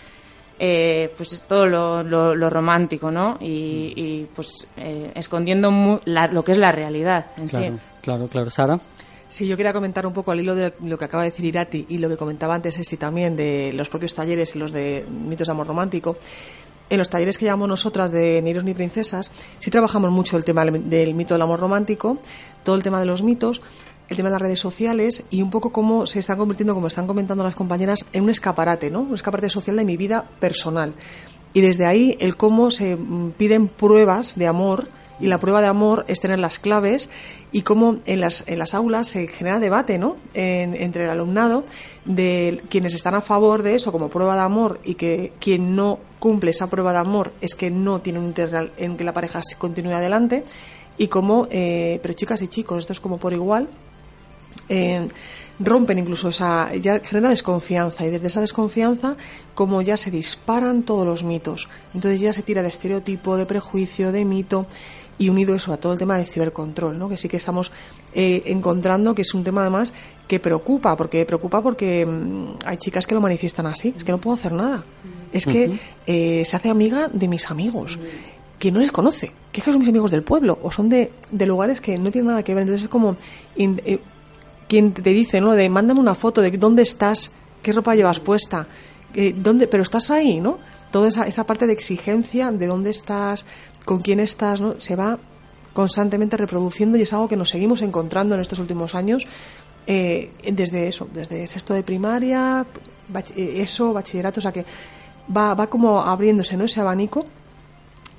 eh, pues es todo lo, lo, lo romántico, ¿no? Y, y pues eh, escondiendo mu- la, lo que es la realidad en Claro, sí. claro, claro. Sara. Sí, yo quería comentar un poco al hilo de lo que acaba de decir Irati y lo que comentaba antes Esti también de los propios talleres y los de mitos de amor romántico. En los talleres que llamamos nosotras de Ni héroes ni princesas, sí trabajamos mucho el tema del mito del amor romántico, todo el tema de los mitos, el tema de las redes sociales y un poco cómo se están convirtiendo, como están comentando las compañeras, en un escaparate, ¿no? Un escaparate social de mi vida personal. Y desde ahí el cómo se mm, piden pruebas de amor y la prueba de amor es tener las claves y cómo en las, en las aulas se genera debate ¿no? En- entre el alumnado de quienes están a favor de eso como prueba de amor y que quien no cumple esa prueba de amor es que no tiene un interés en que la pareja continúe adelante y cómo, eh, pero chicas y chicos, esto es como por igual, eh, rompen incluso esa ya genera desconfianza y desde esa desconfianza como ya se disparan todos los mitos entonces ya se tira de estereotipo de prejuicio de mito y unido eso a todo el tema del cibercontrol ¿no? que sí que estamos eh, encontrando que es un tema además que preocupa porque preocupa porque mm, hay chicas que lo manifiestan así es que no puedo hacer nada es que eh, se hace amiga de mis amigos que no les conoce, que es que son mis amigos del pueblo o son de, de lugares que no tienen nada que ver. Entonces es como in- eh, quien te dice, ¿no? De mándame una foto de dónde estás, qué ropa llevas puesta, eh, dónde, pero estás ahí, ¿no? Toda esa, esa parte de exigencia de dónde estás, con quién estás, ¿no? Se va constantemente reproduciendo y es algo que nos seguimos encontrando en estos últimos años eh, desde eso, desde sexto de primaria, bach- eh, eso, bachillerato, o sea que va, va como abriéndose ¿no? ese abanico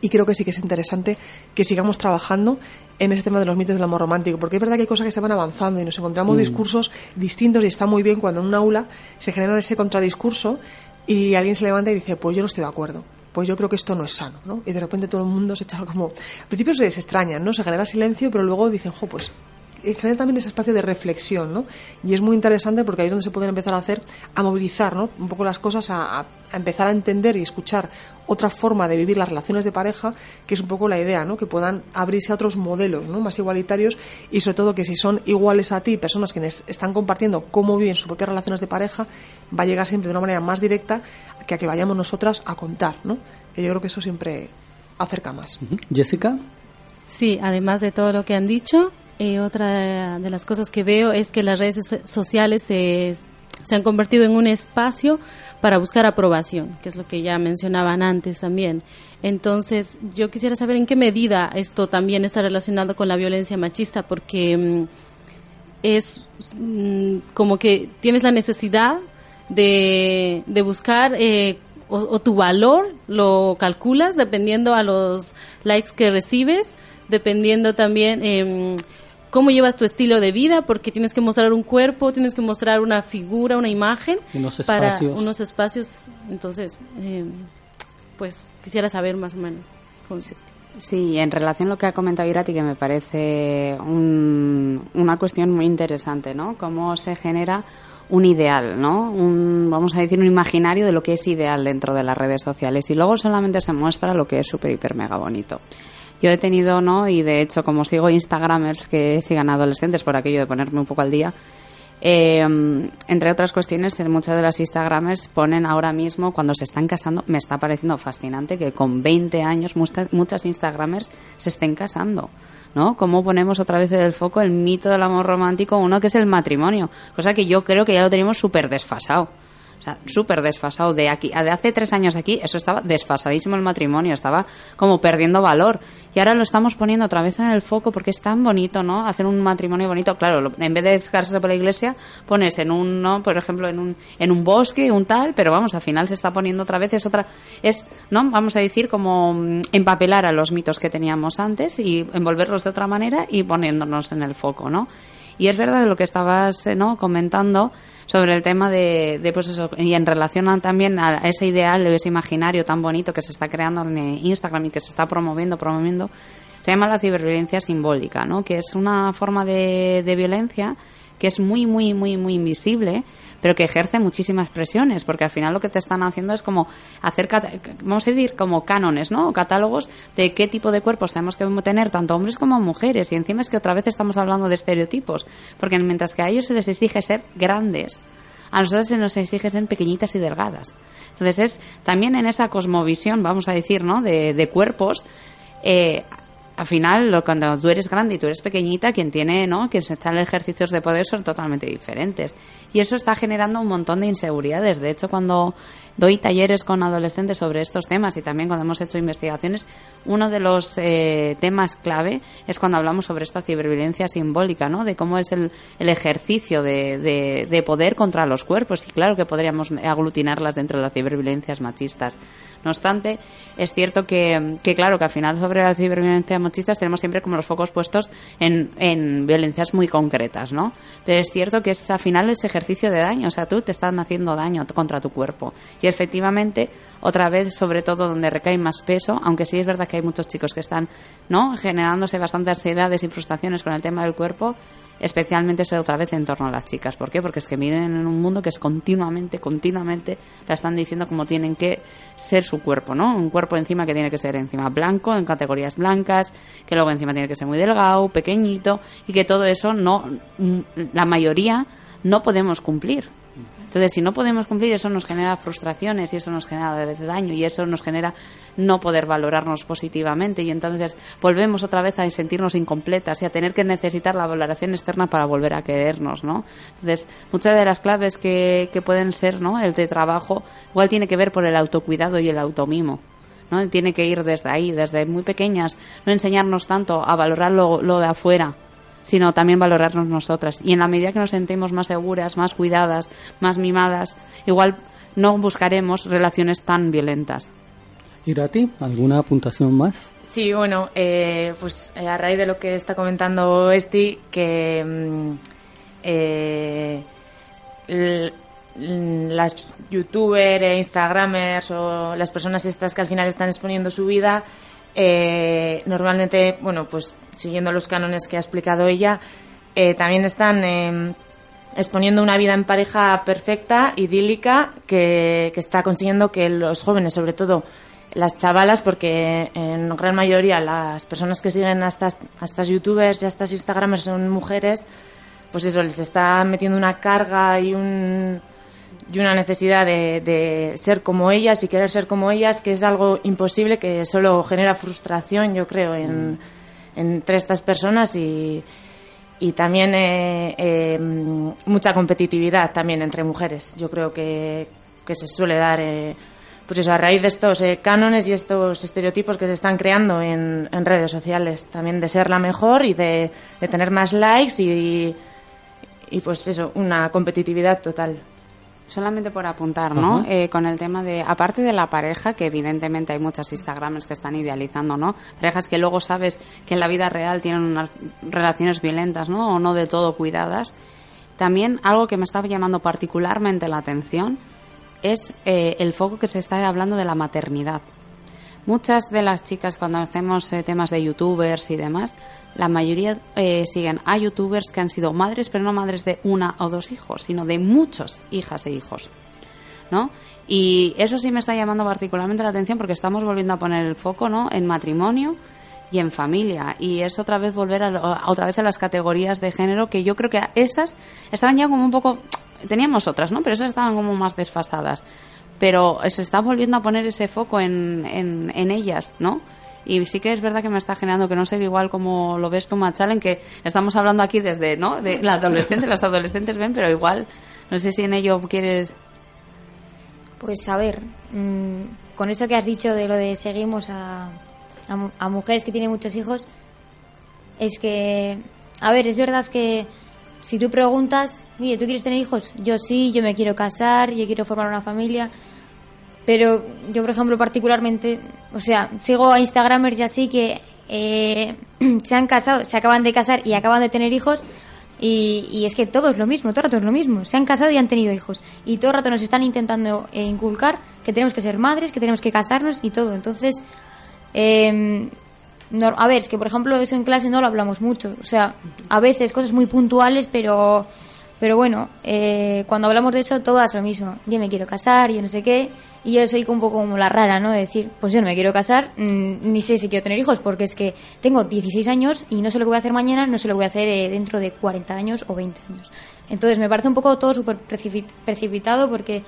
y creo que sí que es interesante que sigamos trabajando en ese tema de los mitos del amor romántico, porque es verdad que hay cosas que se van avanzando y nos encontramos Mm. discursos distintos y está muy bien cuando en un aula se genera ese contradiscurso y alguien se levanta y dice, pues yo no estoy de acuerdo. Pues yo creo que esto no es sano, ¿no? Y de repente todo el mundo se echa como... Al principio se, se extrañan, ¿no? Se genera silencio, pero luego dicen, jo, pues genera también ese espacio de reflexión, ¿no? Y es muy interesante porque ahí es donde se pueden empezar a hacer, a movilizar, ¿no? Un poco las cosas, a, a- a empezar a entender y escuchar otra forma de vivir las relaciones de pareja, que es un poco la idea, ¿no? Que puedan abrirse a otros modelos, ¿no? Más igualitarios y sobre todo que si son iguales a ti, personas quienes están compartiendo cómo viven sus propias relaciones de pareja, va a llegar siempre de una manera más directa que a que vayamos nosotras a contar, ¿no? Que yo creo que eso siempre acerca más. Jessica. Sí, además de todo lo que han dicho, eh, otra de las cosas que veo es que las redes so- sociales se, se han convertido en un espacio para buscar aprobación, que es lo que ya mencionaban antes también. Entonces, yo quisiera saber en qué medida esto también está relacionado con la violencia machista, porque mm, es mm, como que tienes la necesidad de, de buscar eh, o, o tu valor lo calculas dependiendo a los likes que recibes, dependiendo también em, cómo llevas tu estilo de vida, porque tienes que mostrar un cuerpo, tienes que mostrar una figura, una imagen Unos para espacios. unos espacios. Entonces, em, pues quisiera saber más o menos. cómo es esto. Sí, en relación a lo que ha comentado Irati, que me parece un- una cuestión muy interesante, ¿no? Cómo se genera un ideal, ¿no? Un, vamos a decir, un imaginario de lo que es ideal dentro de las redes sociales y luego solamente se muestra lo que es súper, hiper, mega bonito. Yo he tenido, ¿no? Y de hecho, como sigo Instagramers que sigan adolescentes por aquello de ponerme un poco al día, eh, entre otras cuestiones, muchas de las Instagramers ponen ahora mismo, cuando se están casando, me está pareciendo fascinante que con 20 años muchas, muchas Instagramers se estén casando. ¿No? Cómo ponemos otra vez en el foco el mito del amor romántico, uno que es el matrimonio, cosa que yo creo que ya lo tenemos súper desfasado. O sea, súper desfasado. De aquí, de hace tres años aquí, eso estaba desfasadísimo el matrimonio, estaba como perdiendo valor. Y ahora lo estamos poniendo otra vez en el foco porque es tan bonito, ¿no? Hacer un matrimonio bonito. Claro, en vez de casarse por la iglesia, pones en un, ¿no? Por ejemplo, en un, en un bosque, un tal, pero vamos, al final se está poniendo otra vez, es otra, es, ¿no? Vamos a decir como mm, empapelar a los mitos que teníamos antes y envolverlos de otra manera y poniéndonos en el foco, ¿no? Y es verdad lo que estabas eh, ¿no? comentando sobre el tema de, de, pues eso, y en relación a- también a ese ideal, ese imaginario tan bonito que se está creando en Instagram y que se está promoviendo, promoviendo, se llama la ciberviolencia simbólica, ¿no? que es una forma de, de violencia que es muy, muy, muy, muy invisible, pero que ejerce muchísimas presiones, porque al final lo que te están haciendo es como hacer, vamos a decir, como cánones, ¿no? O catálogos de qué tipo de cuerpos tenemos que tener, tanto hombres como mujeres. Y encima es que otra vez estamos hablando de estereotipos, porque mientras que a ellos se les exige ser grandes, a nosotros se nos exige ser pequeñitas y delgadas. Entonces es también en esa cosmovisión, vamos a decir, ¿no? De, de cuerpos, eh, al final, cuando tú eres grande y tú eres pequeñita, quien tiene, ¿no? Quien se está en ejercicios de poder son totalmente diferentes. Y eso está generando un montón de inseguridades. De hecho, cuando doy talleres con adolescentes sobre estos temas y también cuando hemos hecho investigaciones, uno de los eh, temas clave es cuando hablamos sobre esta ciberviolencia simbólica, ¿no? De cómo es el, el ejercicio de, de, de poder contra los cuerpos y claro que podríamos aglutinarlas dentro de las ciberviolencias machistas. No obstante, es cierto que, que, claro, que al final sobre la ciberviolencia machistas tenemos siempre como los focos puestos en, en violencias muy concretas, ¿no? Pero es cierto que es al final ese ejercicio de daño, o sea, tú te están haciendo daño contra tu cuerpo. Y efectivamente, otra vez, sobre todo donde recae más peso, aunque sí es verdad que hay muchos chicos que están, ¿no? Generándose bastantes ansiedades y frustraciones con el tema del cuerpo, especialmente otra vez en torno a las chicas. ¿Por qué? Porque es que viven en un mundo que es continuamente, continuamente, la están diciendo cómo tienen que ser su cuerpo, ¿no? Un cuerpo encima que tiene que ser encima blanco, en categorías blancas, que luego encima tiene que ser muy delgado, pequeñito, y que todo eso no, la mayoría no podemos cumplir. Entonces, si no podemos cumplir, eso nos genera frustraciones y eso nos genera de vez daño y eso nos genera no poder valorarnos positivamente y entonces volvemos otra vez a sentirnos incompletas y a tener que necesitar la valoración externa para volver a querernos, ¿no? Entonces, muchas de las claves que, que pueden ser, ¿no? El de trabajo, igual tiene que ver por el autocuidado y el automimo. ¿no? Tiene que ir desde ahí, desde muy pequeñas, no enseñarnos tanto a valorar lo, lo de afuera, sino también valorarnos nosotras. Y en la medida que nos sentemos más seguras, más cuidadas, más mimadas, igual no buscaremos relaciones tan violentas. Irati, ¿alguna apuntación más? Sí, bueno, eh, pues eh, a raíz de lo que está comentando Esti, que mm, eh, las youtubers, e instagramers o las personas estas que al final están exponiendo su vida, eh, normalmente, bueno, pues siguiendo los cánones que ha explicado ella, eh, también están eh, exponiendo una vida en pareja perfecta, idílica, que, que está consiguiendo que los jóvenes, sobre todo las chavalas, porque en gran mayoría las personas que siguen a estas, a estas youtubers y a estas instagramers son mujeres, pues eso, les está metiendo una carga y un y una necesidad de, de ser como ellas y querer ser como ellas, que es algo imposible, que solo genera frustración, yo creo, en, entre estas personas y, y también eh, eh, mucha competitividad también entre mujeres. Yo creo que, que se suele dar, eh, pues eso, a raíz de estos eh, cánones y estos estereotipos que se están creando en, en redes sociales, también de ser la mejor y de, de tener más likes y, y pues eso, una competitividad total. Solamente por apuntar, ¿no? Eh, con el tema de, aparte de la pareja, que evidentemente hay muchas Instagrams que están idealizando, ¿no? Parejas que luego sabes que en la vida real tienen unas relaciones violentas, ¿no? O no de todo cuidadas. También algo que me estaba llamando particularmente la atención es eh, el foco que se está hablando de la maternidad. Muchas de las chicas cuando hacemos eh, temas de youtubers y demás, la mayoría eh, siguen a youtubers que han sido madres, pero no madres de una o dos hijos, sino de muchas hijas e hijos. ¿no? Y eso sí me está llamando particularmente la atención porque estamos volviendo a poner el foco, ¿no? En matrimonio y en familia y es otra vez volver a, otra vez a las categorías de género que yo creo que esas estaban ya como un poco teníamos otras, ¿no? Pero esas estaban como más desfasadas. Pero se está volviendo a poner ese foco en, en ellas, ¿no? Y sí que es verdad que me está generando que no sé igual como lo ves tú, Machalen, que estamos hablando aquí desde, ¿no? De la adolescente, las adolescentes ven, pero igual, no sé si en ello quieres Pues a ver, mm, con eso que has dicho de lo de seguimos a, a a mujeres que tienen muchos hijos, es que, a ver, es verdad que si tú preguntas, oye, ¿tú quieres tener hijos? Yo sí, yo me quiero casar, yo quiero formar una familia, pero yo, por ejemplo, particularmente, o sea, sigo a Instagramers y así que eh, [clears throat] se han casado, se acaban de casar y acaban de tener hijos. Y, y es que todo es lo mismo, todo el rato es lo mismo. Se han casado y han tenido hijos. Y todo el rato nos están intentando eh, inculcar que tenemos que ser madres, que tenemos que casarnos y todo. Entonces, eh, a ver, es que por ejemplo eso en clase no lo hablamos mucho. O sea, a veces cosas muy puntuales, pero, pero bueno, eh, cuando hablamos de eso todo es lo mismo. Yo me quiero casar, yo no sé qué. Y yo soy un poco como la rara, ¿no? De decir, pues yo no me quiero casar, mm, ni sé si quiero tener hijos, porque es que tengo 16 años y no sé lo que voy a hacer mañana, no sé lo que voy a hacer eh, dentro de 40 años o 20 años. Entonces me parece un poco todo súper precipi- precipitado porque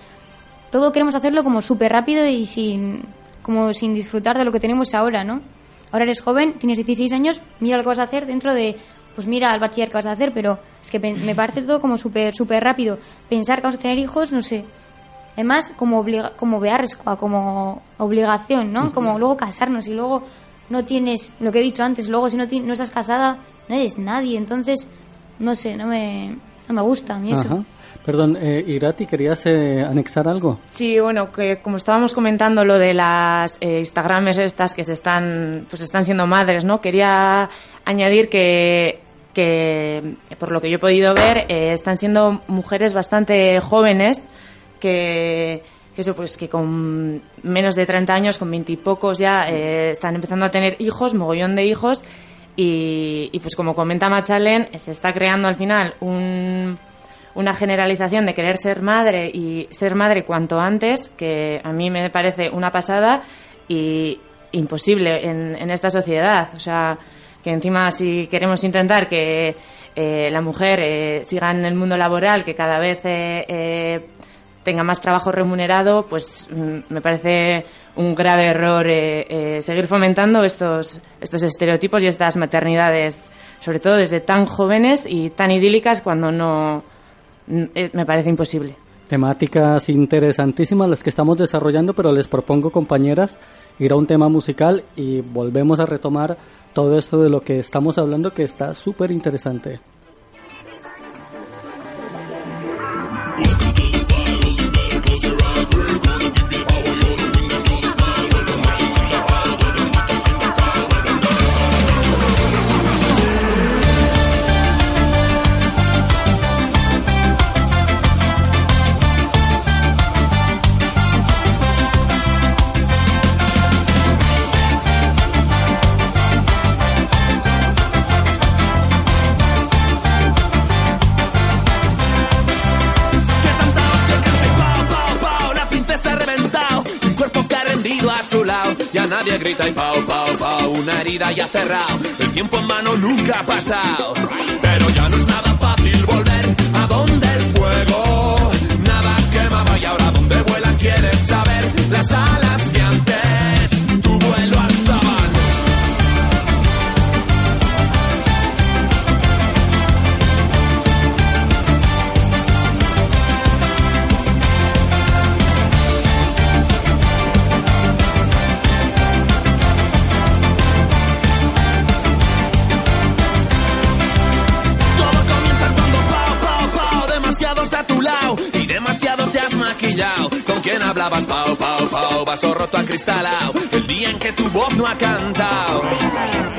todo queremos hacerlo como súper rápido y sin, como sin disfrutar de lo que tenemos ahora, ¿no? Ahora eres joven, tienes 16 años, mira lo que vas a hacer dentro de, pues mira al bachiller que vas a hacer, pero es que me parece todo como súper súper rápido. Pensar que vamos a tener hijos, no sé. además como obliga, como beharrezkoa, como obligación, ¿no? Como luego casarnos y luego no tienes, lo que he dicho antes, luego si no, ti- no estás casada, no eres nadie, entonces, no sé, no me, no me gusta a mí eso. Ajá. Perdón, eh, Irati, ¿querías eh, anexar algo? Sí, bueno, que como estábamos comentando lo de las eh, Instagramers estas que se están, pues están siendo madres, ¿no? Quería añadir que, que por lo que yo he podido ver, eh, están siendo mujeres bastante jóvenes que, eso, pues que con menos de 30 años, con 20 y pocos ya, eh, están empezando a tener hijos, mogollón de hijos, y, y pues como comenta Machalen, se está creando al final un una generalización de querer ser madre y ser madre cuanto antes, que a mí me parece una pasada y imposible en, en esta sociedad. O sea, que encima si queremos intentar que eh, la mujer eh, siga en el mundo laboral, que cada vez eh, tenga más trabajo remunerado, pues mm, me parece un grave error seguir fomentando estos, estos estereotipos y estas maternidades, sobre todo desde tan jóvenes y tan idílicas cuando no mm, me parece imposible. Temáticas interesantísimas las que estamos desarrollando, pero les propongo, compañeras, ir a un tema musical y volvemos a retomar todo esto de lo que estamos hablando que está súper interesante. Ya nadie grita y pau, pau, pau, una herida ya cerrado. El tiempo en mano nunca ha pasado. Pero ya no es nada fácil volver a donde el fuego nada quemaba y ahora donde vuelan quieres saber las alas que antes maquillado. ¿Con quién hablabas? Pao, pao, pao, vaso roto acristalado. El día en que tu voz no ha cantado.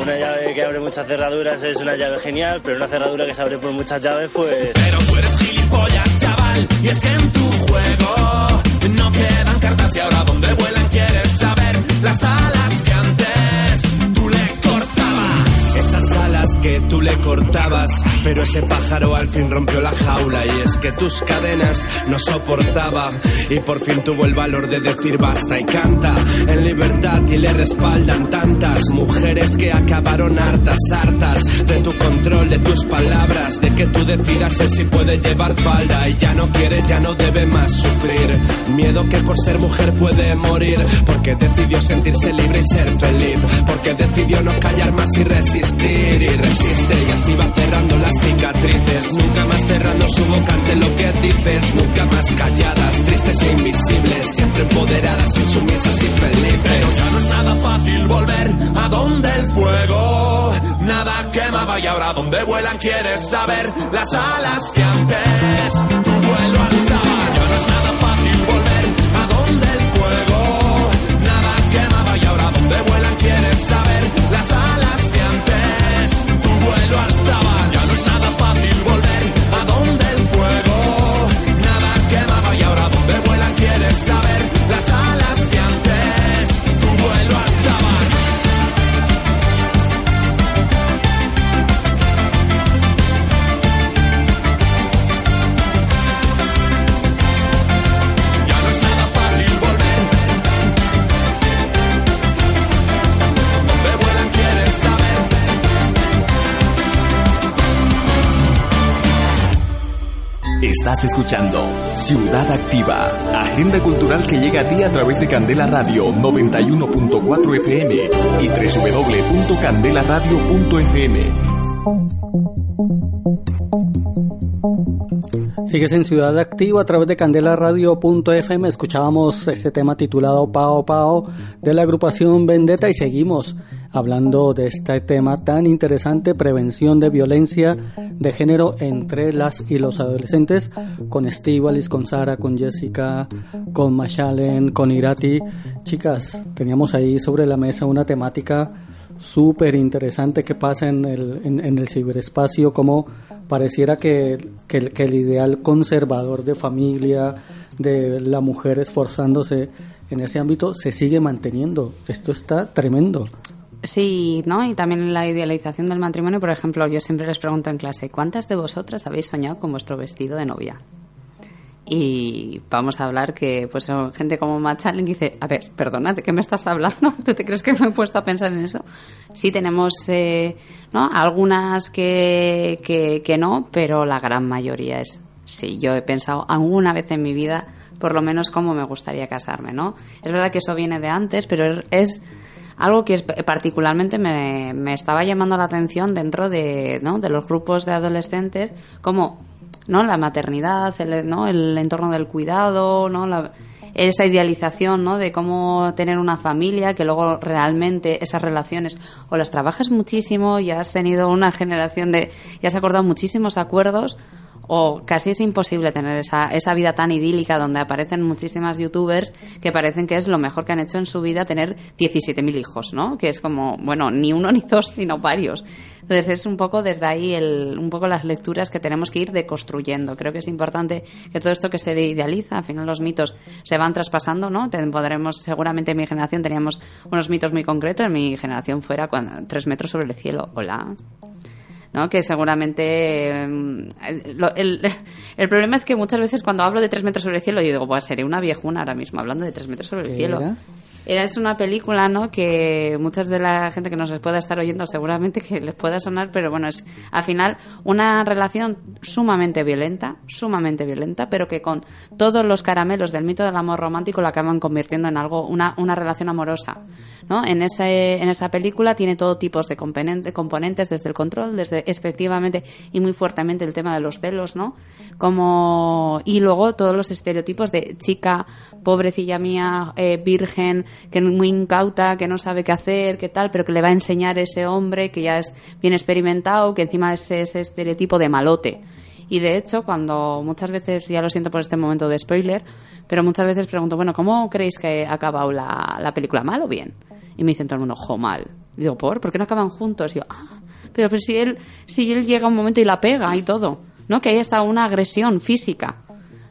Una llave que abre muchas cerraduras es una llave genial, pero una cerradura que se abre por muchas llaves, pues... Pero tú eres gilipollas, chaval, y es que en tu juego no quedan cartas y ahora donde vuelan quieres saber las alas que tú le cortabas, pero ese pájaro al fin rompió la jaula. Y es que tus cadenas no soportaba y por fin tuvo el valor de decir basta y canta. En libertad y le respaldan tantas mujeres que acabaron hartas, hartas de tu control, de tus palabras, de que tú decidas él si puede llevar falda. Y ya no quiere, ya no debe más sufrir. Miedo que por ser mujer puede morir, porque decidió sentirse libre y ser feliz, porque decidió no callar más y resistir y resiste y así va cerrando las cicatrices, nunca más cerrando su boca ante lo que dices, nunca más calladas, tristes e invisibles, siempre empoderadas y sumisas y Pero felices. ya no es nada fácil volver a donde el fuego. Nada quemaba y ahora donde vuelan quieres saber las alas que antes tu vuelo alzaba. Ya no es nada fácil volver a donde el fuego. Nada quemaba y ahora donde vuelan quieres saber las alas tu vuelo Estás escuchando Ciudad Activa, agenda cultural que llega a ti a través de Candela Radio 91.4 FM y www.candelaradio.fm. Sigues en Ciudad Activa a través de candelaradio.fm. Escuchábamos ese tema titulado Pao Pao de la agrupación Vendetta y seguimos hablando de este tema tan interesante, prevención de violencia de género entre las y los adolescentes, con Estivalis, con Sara, con Jessica, con Mashalen, con Irati. Chicas, teníamos ahí sobre la mesa una temática súper interesante que pasa en el, en, el ciberespacio, como pareciera que, que, que el ideal conservador de familia, de la mujer esforzándose en ese ámbito, se sigue manteniendo. Esto está tremendo. Sí, ¿no? Y también la idealización del matrimonio, por ejemplo, yo siempre les pregunto en clase, ¿cuántas de vosotras habéis soñado con vuestro vestido de novia? Y vamos a hablar que, pues, gente como Matt Allen dice, a ver, perdona, ¿de qué me estás hablando? [laughs] ¿Tú te crees que me he puesto a pensar en eso? Sí tenemos, eh, ¿no? Algunas que, que, que no, pero la gran mayoría es, sí, yo he pensado alguna vez en mi vida, por lo menos cómo me gustaría casarme, ¿no? Es verdad que eso viene de antes, pero es algo que particularmente me, me estaba llamando la atención dentro de, ¿no? de los grupos de adolescentes, como ¿no? la maternidad, el, ¿no? el entorno del cuidado, ¿no? La- esa idealización ¿no? de cómo tener una familia, que luego realmente esas relaciones o las trabajas muchísimo y has tenido una generación de, y has acordado muchísimos acuerdos, o casi es imposible tener esa, esa vida tan idílica donde aparecen muchísimas youtubers que parecen que es lo mejor que han hecho en su vida tener 17.000 hijos, ¿no? Que es como, bueno, ni uno [laughs] ni dos, sino varios. Entonces es un poco desde ahí el, un poco las lecturas que tenemos que ir deconstruyendo. Creo que es importante que todo esto que se idealiza, al final los mitos se van traspasando, ¿no? Podremos, seguramente en mi generación teníamos unos mitos muy concretos, en mi generación fuera cuando, tres metros sobre el cielo. Hola. ¿No? Que seguramente eh, lo- el, [laughs] el problema es que muchas veces cuando hablo de tres metros sobre el cielo yo digo, pues seré una viejuna ahora mismo hablando de tres metros sobre el ¿Qué cielo. era? Es una película, ¿no? Que muchas de la gente que nos pueda estar oyendo seguramente que les pueda sonar, pero bueno, es al final una relación sumamente violenta, sumamente violenta, pero que con todos los caramelos del mito del amor romántico la acaban convirtiendo en algo, una, una relación amorosa, ¿no? En, ese, en esa película tiene todo tipo de componente- componentes, desde el control, desde efectivamente y muy fuertemente el tema de los celos, ¿no? Como, y luego todos los estereotipos de chica, pobrecilla mía, eh, virgen, que es muy incauta, que no sabe qué hacer, qué tal, pero que le va a enseñar ese hombre que ya es bien experimentado, que encima es ese estereotipo de malote. Y de hecho, cuando muchas veces, ya lo siento por este momento de spoiler, pero muchas veces pregunto, bueno, ¿cómo creéis que ha acabado la, la película? ¿Mal o bien? Y me dicen todo el mundo, jo, mal. Y digo, ¿por? ¿Por qué no acaban juntos? Y ah, pero, pero si él, si él llega un momento y la pega y todo, ¿no? Que hay hasta una agresión física.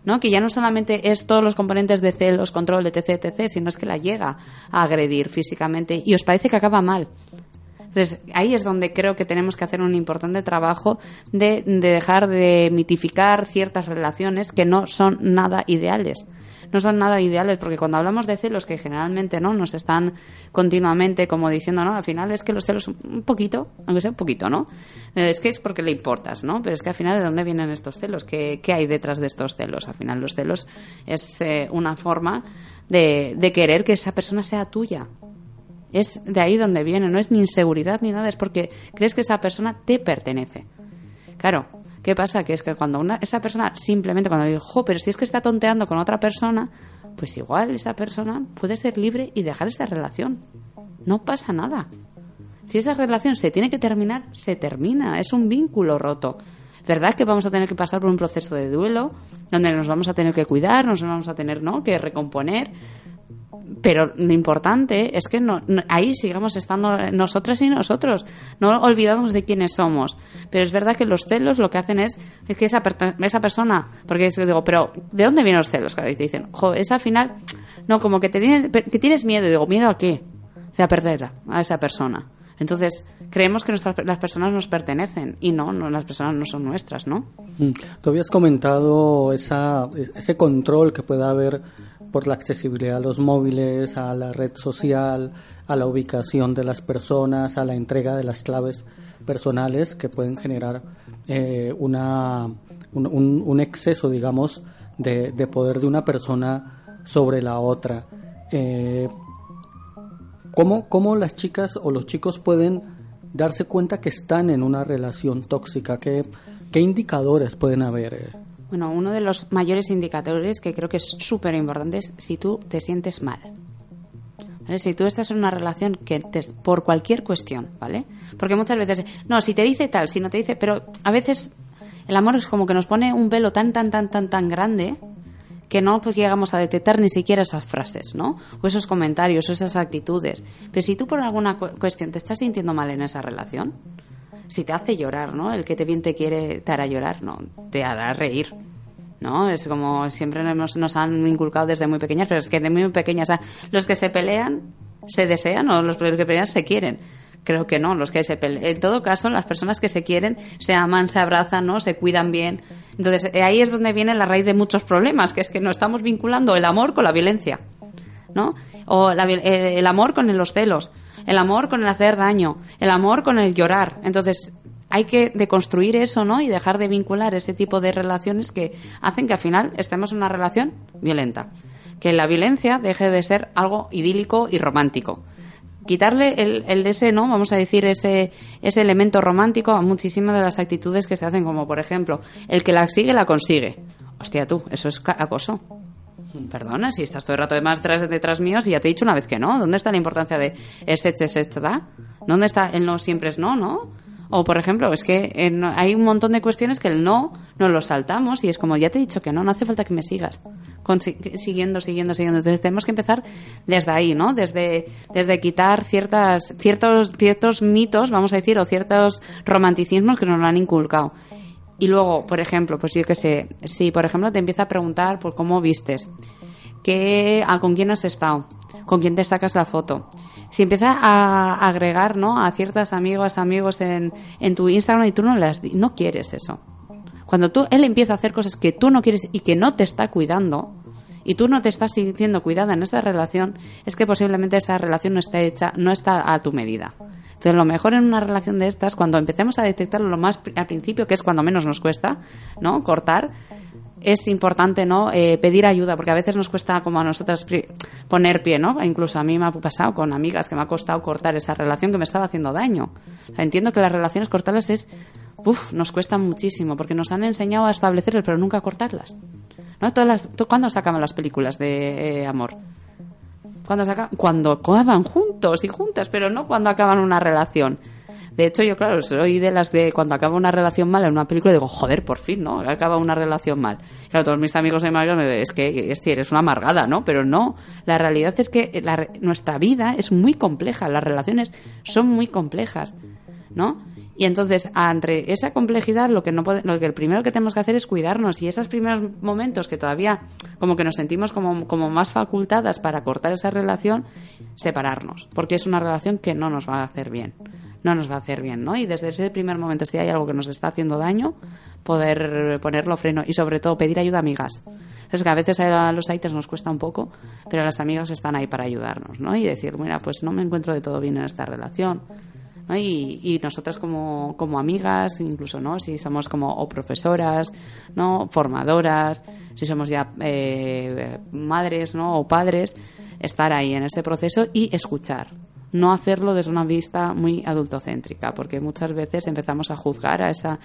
¿No? Que ya no solamente es todos los componentes de celos, control, de etc, etc, sino es que la llega a agredir físicamente y os parece que acaba mal. Entonces, ahí es donde creo que tenemos que hacer un importante trabajo de, de dejar de mitificar ciertas relaciones que no son nada ideales. No son nada ideales porque cuando hablamos de celos que generalmente no nos están continuamente como diciendo, no, al final es que los celos un poquito, aunque sea un poquito, ¿no? Eh, Es que es porque le importas, ¿no? Pero es que al final de dónde vienen estos celos, ¿qué, qué hay detrás de estos celos? Al final los celos es eh, una forma de, de querer que esa persona sea tuya, es de ahí donde viene, no es ni inseguridad ni nada, es porque crees que esa persona te pertenece. Claro, ¿qué pasa? Que es que cuando una, esa persona simplemente, cuando digo, jo, pero si es que está tonteando con otra persona, pues igual esa persona puede ser libre y dejar esa relación. No pasa nada. Si esa relación se tiene que terminar, se termina. Es un vínculo roto. ¿Verdad que vamos a tener que pasar por un proceso de duelo donde nos vamos a tener que cuidar, nos vamos a tener ¿no? que recomponer? Pero lo importante es que no, ahí sigamos estando nosotras y nosotros. No olvidamos de quiénes somos. Pero es verdad que los celos lo que hacen es, es que esa, esa persona, porque es digo, pero ¿de dónde vienen los celos? Claro, y te dicen, jo, es al final, no, como que, te tiene- que tienes miedo. Y digo, ¿miedo a qué? De a perder a esa persona. Entonces, creemos que nuestras, las personas nos pertenecen y no, no, las personas no son nuestras, ¿no? Mm. Tú habías comentado esa, ese control que puede haber por la accesibilidad a los móviles, a la red social, a la ubicación de las personas, a la entrega de las claves personales que pueden generar eh, una, un, exceso, digamos, de, de poder de una persona sobre la otra. Eh, ¿Cómo, ¿Cómo las chicas o los chicos pueden darse cuenta que están en una relación tóxica? ¿Qué, qué indicadores pueden haber? Bueno, uno de los mayores indicadores que creo que es súper importante es si tú te sientes mal. ¿Vale? Si tú estás en una relación que te- por cualquier cuestión, ¿vale? Porque muchas veces, no, si te dice tal, si no te dice, pero a veces el amor es como que nos pone un velo tan, tan, tan, tan, tan grande que no pues llegamos a detectar ni siquiera esas frases, ¿no? O esos comentarios, o esas actitudes. Pero si tú por alguna cu- cuestión te estás sintiendo mal en esa relación, si te hace llorar, ¿no? El que te bien te quiere te hará llorar, no, te hará reír. ¿No? Es como siempre nos, nos han inculcado desde muy pequeñas, pero es que de muy pequeñas, los que se pelean se desean o los que pelean se quieren. Creo que no, los que se pelean. En todo caso, las personas que se quieren se aman, se abrazan, ¿no? Se cuidan bien. Entonces, eh, ahí es donde viene la raíz de muchos problemas, que es que no estamos vinculando el amor con la violencia. ¿no? O la eh, el amor con los celos, el amor con el hacer daño, el amor con el llorar. Entonces, hay que deconstruir eso, ¿no? Y dejar de vincular ese tipo de relaciones que hacen que al final estemos en una relación violenta. Que la violencia deje de ser algo idílico y romántico. Quitarle el, el ese, ¿no? Vamos a decir, ese, ese elemento romántico a muchísimas de las actitudes que se hacen, como por ejemplo, el que la sigue, la consigue. Hostia, tú, eso es acoso. Perdona, si estás todo el rato detrás, detrás, míos y ya te he dicho una vez que no. ¿Dónde está la importancia de este, este, este, da? ¿Dónde está el no siempre es no, no? O, por ejemplo, es que no- hay un montón de cuestiones que el no nos lo saltamos y es como, ya te he dicho que no, no hace falta que me sigas. Si- siguiendo, siguiendo, siguiendo. Entonces tenemos que empezar desde ahí, ¿no? Desde, desde quitar ciertas, ciertos, ciertos mitos, vamos a decir, o ciertos romanticismos que nos lo han inculcado. Y luego, por ejemplo, pues yo qué sé, si por ejemplo te empieza a preguntar por cómo vistes, qué, a con quién has estado, con quién te sacas la foto. Si empieza a agregar, ¿no? A ciertas amigas, amigos en, en tu Instagram y tú no las no quieres eso. Cuando tú él empieza a hacer cosas que tú no quieres y que no te está cuidando y tú no te estás sintiendo cuidada en esa relación, es que posiblemente esa relación no está hecha, no está a tu medida. Entonces, lo mejor en una relación de estas, cuando empecemos a detectarlo lo más al principio, que es cuando menos nos cuesta, ¿no? Cortar, es importante no Eh, pedir ayuda porque a veces nos cuesta como a nosotras poner pie no incluso a mí me ha pasado con amigas que me ha costado cortar esa relación que me estaba haciendo daño entiendo que las relaciones cortarlas es uf, nos cuesta muchísimo porque nos han enseñado a establecerlas pero nunca a cortarlas ¿no? Todas las, ¿tú- ¿cuándo se acaban las películas de eh, amor? Cuando se acaban, cuando acaban juntos y juntas pero no cuando acaban una relación de hecho, yo, claro, soy de las de cuando acaba una relación mal en una película, digo, joder, por fin, ¿no? Acaba una relación mal. Claro, todos mis amigos y amigas me dicen, es que es eres una amargada, ¿no? Pero no, la realidad es que la nuestra vida es muy compleja, las relaciones son muy complejas, ¿no? Y entonces, entre esa complejidad, lo que no pode- lo que el primero que tenemos que hacer es cuidarnos y esos primeros momentos que todavía como que nos sentimos como, como más facultadas para cortar esa relación, separarnos, porque es una relación que no nos va a hacer bien, no nos va a hacer bien, ¿no? Y desde ese primer momento, si hay algo que nos está haciendo daño, poder ponerlo freno y sobre todo pedir ayuda a amigas. Es que a veces a los haters nos cuesta un poco, pero las amigas están ahí para ayudarnos, ¿no? Y decir, mira, pues no me encuentro de todo bien en esta relación. ¿No? Y, y nosotras como, como amigas, incluso, ¿no? Si somos como o profesoras, ¿no? Formadoras, si somos ya eh, madres, ¿no? O padres, estar ahí en ese proceso y escuchar. No hacerlo desde una vista muy adultocéntrica, porque muchas veces empezamos a juzgar a esa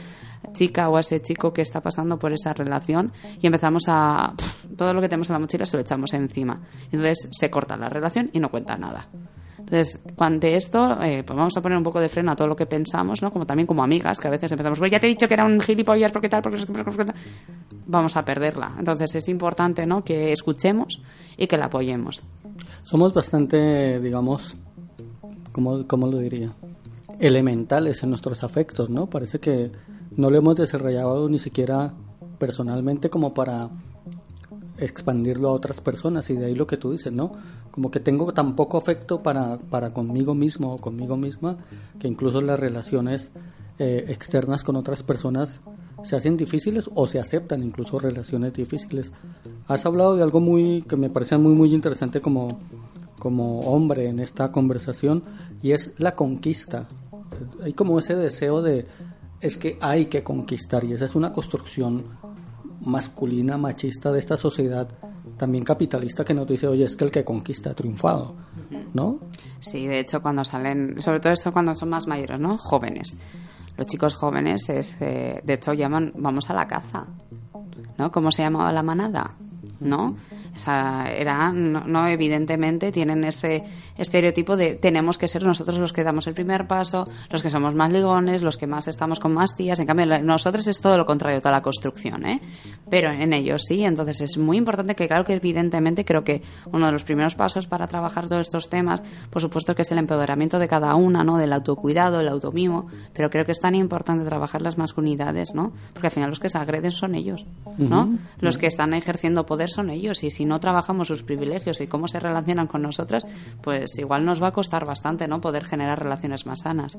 chica o a ese chico que está pasando por esa relación y empezamos a... todo lo que tenemos en la mochila se lo echamos encima. Entonces se corta la relación y no cuenta nada. Entonces, ante esto, eh, pues vamos a poner un poco de freno a todo lo que pensamos, ¿no? Como también como amigas, que a veces empezamos, "Pues ya te he dicho que era un gilipollas, porque tal, porque tal". Vamos a perderla. Entonces, es importante, ¿no? Que escuchemos y que la apoyemos. Somos bastante, digamos, ¿cómo, cómo lo diría? Elementales en nuestros afectos, ¿no? Parece que no lo hemos desarrollado ni siquiera personalmente como para expandirlo a otras personas y de ahí lo que tú dices, ¿no? Como que tengo tan poco afecto para, para conmigo mismo o conmigo misma que incluso las relaciones eh, externas con otras personas se hacen difíciles o se aceptan incluso relaciones difíciles. Has hablado de algo muy que me parece muy muy interesante como como hombre en esta conversación y es la conquista. Hay como ese deseo de es que hay que conquistar y esa es una construcción masculina, machista de esta sociedad también capitalista que nos dice, oye, es que el que conquista ha triunfado, ¿no? Sí, de hecho, cuando salen, sobre todo esto cuando son más mayores, ¿no? Jóvenes. Los chicos jóvenes, es, eh, de hecho, llaman, vamos a la caza. ¿no? ¿Cómo se llamaba la manada? ¿no? O sea, era, no, no, evidentemente tienen ese estereotipo de tenemos que ser nosotros los que damos el primer paso, los que somos más ligones, los que más estamos con más tías. En cambio, nosotros es todo lo contrario, toda la construcción, ¿eh? Pero en ellos sí, entonces es muy importante que, claro que evidentemente creo que uno de los primeros pasos para trabajar todos estos temas, por supuesto que es el empoderamiento de cada una, ¿no? Del autocuidado, el automimo, pero creo que es tan importante trabajar las masculinidades, ¿no? Porque al final los que se agreden son ellos, ¿no? Los que están ejerciendo poder son ellos y si no trabajamos sus privilegios y cómo se relacionan con nosotras, pues igual nos va a costar bastante, ¿no? Poder generar relaciones más sanas.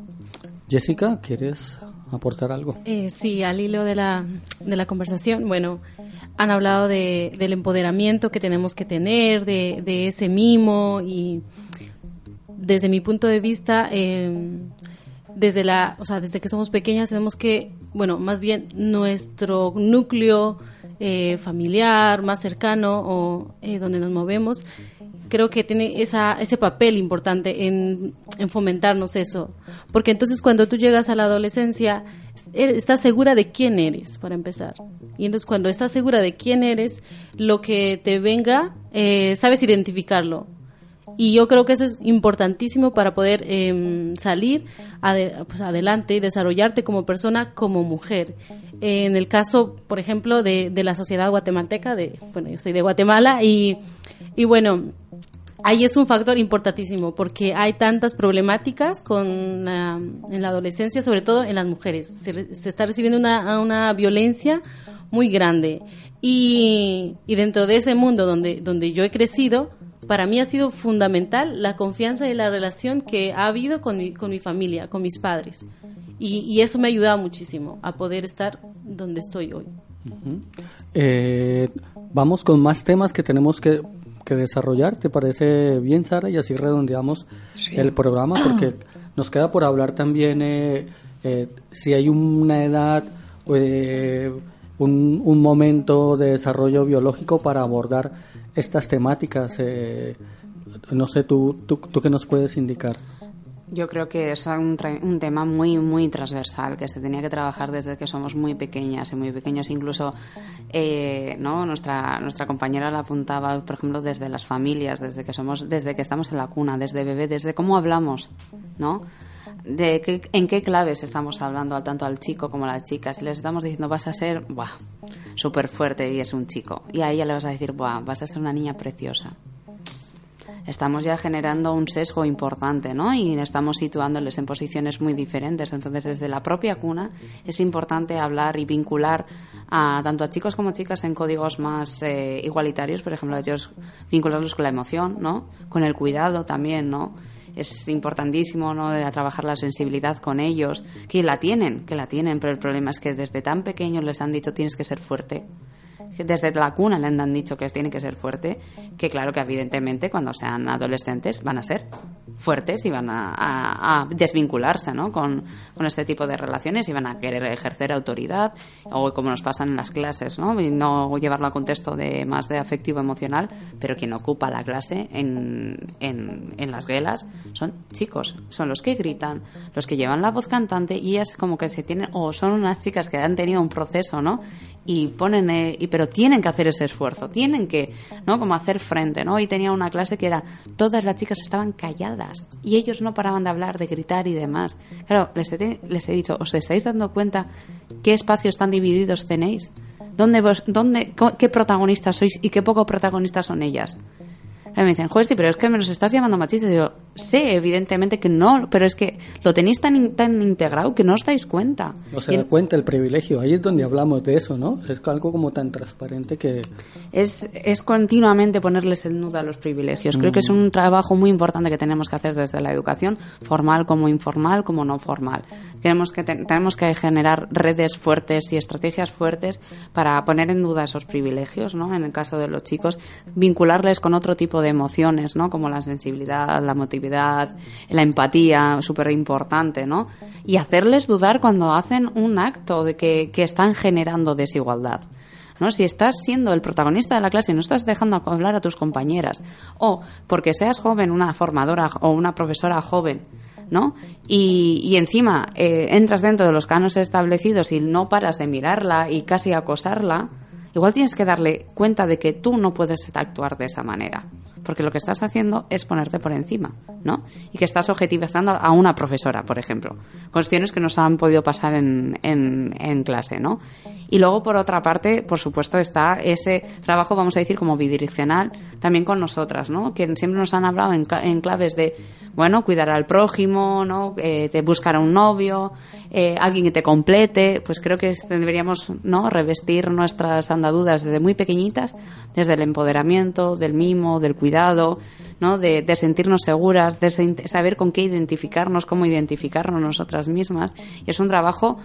Jessica, ¿quieres aportar algo? Eh, sí, al hilo de la, de la conversación, bueno, han hablado de, del empoderamiento que tenemos que tener, de, de ese mimo y desde mi punto de vista, eh, desde la, o sea, desde que somos pequeñas tenemos que, bueno, más bien nuestro núcleo eh, familiar más cercano o eh, donde nos movemos, creo que tiene esa, ese papel importante en, en fomentarnos eso. Porque entonces cuando tú llegas a la adolescencia, er- estás segura de quién eres, para empezar. Y entonces cuando estás segura de quién eres, lo que te venga, eh, sabes identificarlo. Y yo creo que eso es importantísimo para poder em, salir ade- pues, adelante y desarrollarte como persona, como mujer. En el caso, por ejemplo, de, de la sociedad guatemalteca, de, bueno, yo soy de Guatemala y, y bueno, ahí es un factor importantísimo porque hay tantas problemáticas con la- en la adolescencia, sobre todo en las mujeres. Se, se está recibiendo una, una violencia muy grande. Y, y dentro de ese mundo donde, donde yo he crecido, para mí ha sido fundamental la confianza y la relación que ha habido con mi, con mi familia, con mis padres. Y, y eso me ha ayudado muchísimo a poder estar donde estoy hoy. Eh, vamos con más temas que tenemos que, que desarrollar. ¿Te parece bien, Sara? Y así redondeamos el programa porque [clears throat] nos queda por hablar también eh, eh, si hay una edad, eh, un, un momento de desarrollo biológico para abordar estas temáticas. eh, no sé, tú, tú, qué nos puedes indicar. Yo creo que es un, un tema muy, muy transversal, que se tenía que trabajar desde que somos muy pequeñas y muy pequeños. Incluso, eh, ¿no? Nuestra, nuestra compañera la apuntaba, por ejemplo, desde las familias, desde que somos, desde que estamos en la cuna, desde bebé, desde cómo hablamos, ¿no? De qué, en qué claves estamos hablando tanto al chico como a la chica. Si les estamos diciendo vas a ser, súper fuerte y es un chico. Y a ella le vas a decir, buah, vas a ser una niña preciosa estamos ya generando un sesgo importante, ¿no? Y estamos situándoles en posiciones muy diferentes. Entonces, desde la propia cuna es importante hablar y vincular a tanto a chicos como chicas en códigos más eh, igualitarios, por ejemplo, ellos vincularlos con la emoción, ¿no? Con el cuidado también, ¿no? Es importantísimo, ¿no? De trabajar la sensibilidad con ellos, que la tienen, que la tienen, pero el problema es que desde tan pequeños les han dicho tienes que ser fuerte desde la cuna le han dicho que tiene que ser fuerte, que claro que evidentemente cuando sean adolescentes van a ser fuertes y van a, desvincularse ¿no? con, con este tipo de relaciones y van a querer ejercer autoridad o como nos pasa en las clases, ¿no? Y no llevarlo a contexto de más de afectivo emocional, pero quien ocupa la clase en, en, en las guelas son chicos, son los que gritan, los que llevan la voz cantante y es como que se tienen, o son unas chicas que han tenido un proceso, ¿no? Y ponen eh, y pero tienen que hacer ese esfuerzo tienen que no como hacer frente no y tenía una clase que era todas las chicas estaban calladas y ellos no paraban de hablar de gritar y demás. Claro les he, les he dicho os estáis dando cuenta qué espacios tan divididos tenéis dónde vos, dónde qué protagonistas sois y qué poco protagonistas son ellas y me dicen, joder, pero es que me los estás llamando machistas. Y digo, sé, evidentemente que no, pero es que lo tenéis tan, tan integrado que no os dais cuenta. No se da cuenta el privilegio. Ahí es donde hablamos de eso, ¿no? Es algo como tan transparente que... es, es continuamente ponerles el nudo a los privilegios. Creo que es un trabajo muy importante que tenemos que hacer desde la educación, formal como informal, como no formal. Tenemos que, te- tenemos que generar redes fuertes y estrategias fuertes para poner en duda esos privilegios, ¿no? En el caso de los chicos, vincularles con otro tipo de emociones, ¿no? Como la sensibilidad, la la empatía, súper importante, ¿no? Y hacerles dudar cuando hacen un acto de que, que están generando desigualdad. ¿no? Si estás siendo el protagonista de la clase y no estás dejando hablar a tus compañeras, o porque seas joven, una formadora o una profesora joven, ¿no? Y, y encima eh, entras dentro de los cánones establecidos y no paras de mirarla y casi acosarla, igual tienes que darle cuenta de que tú no puedes actuar de esa manera. Porque lo que estás haciendo es ponerte por encima, ¿no? Y que estás objetivizando a una profesora, por ejemplo. Cuestiones que nos han podido pasar en, en, en clase, ¿no? Y luego, por otra parte, por supuesto, está ese trabajo, vamos a decir, como bidireccional, también con nosotras, ¿no? Que siempre nos han hablado en, claves de, bueno, cuidar al prójimo, ¿no? Eh, de buscar a un novio, eh, alguien que te complete. Pues creo que deberíamos, ¿no? Revestir nuestras andaduras desde muy pequeñitas, desde el empoderamiento, del mimo, del cuidado, ¿no? De, de sentirnos seguras, de saber con qué identificarnos, cómo identificarnos nosotras mismas. Y es un trabajo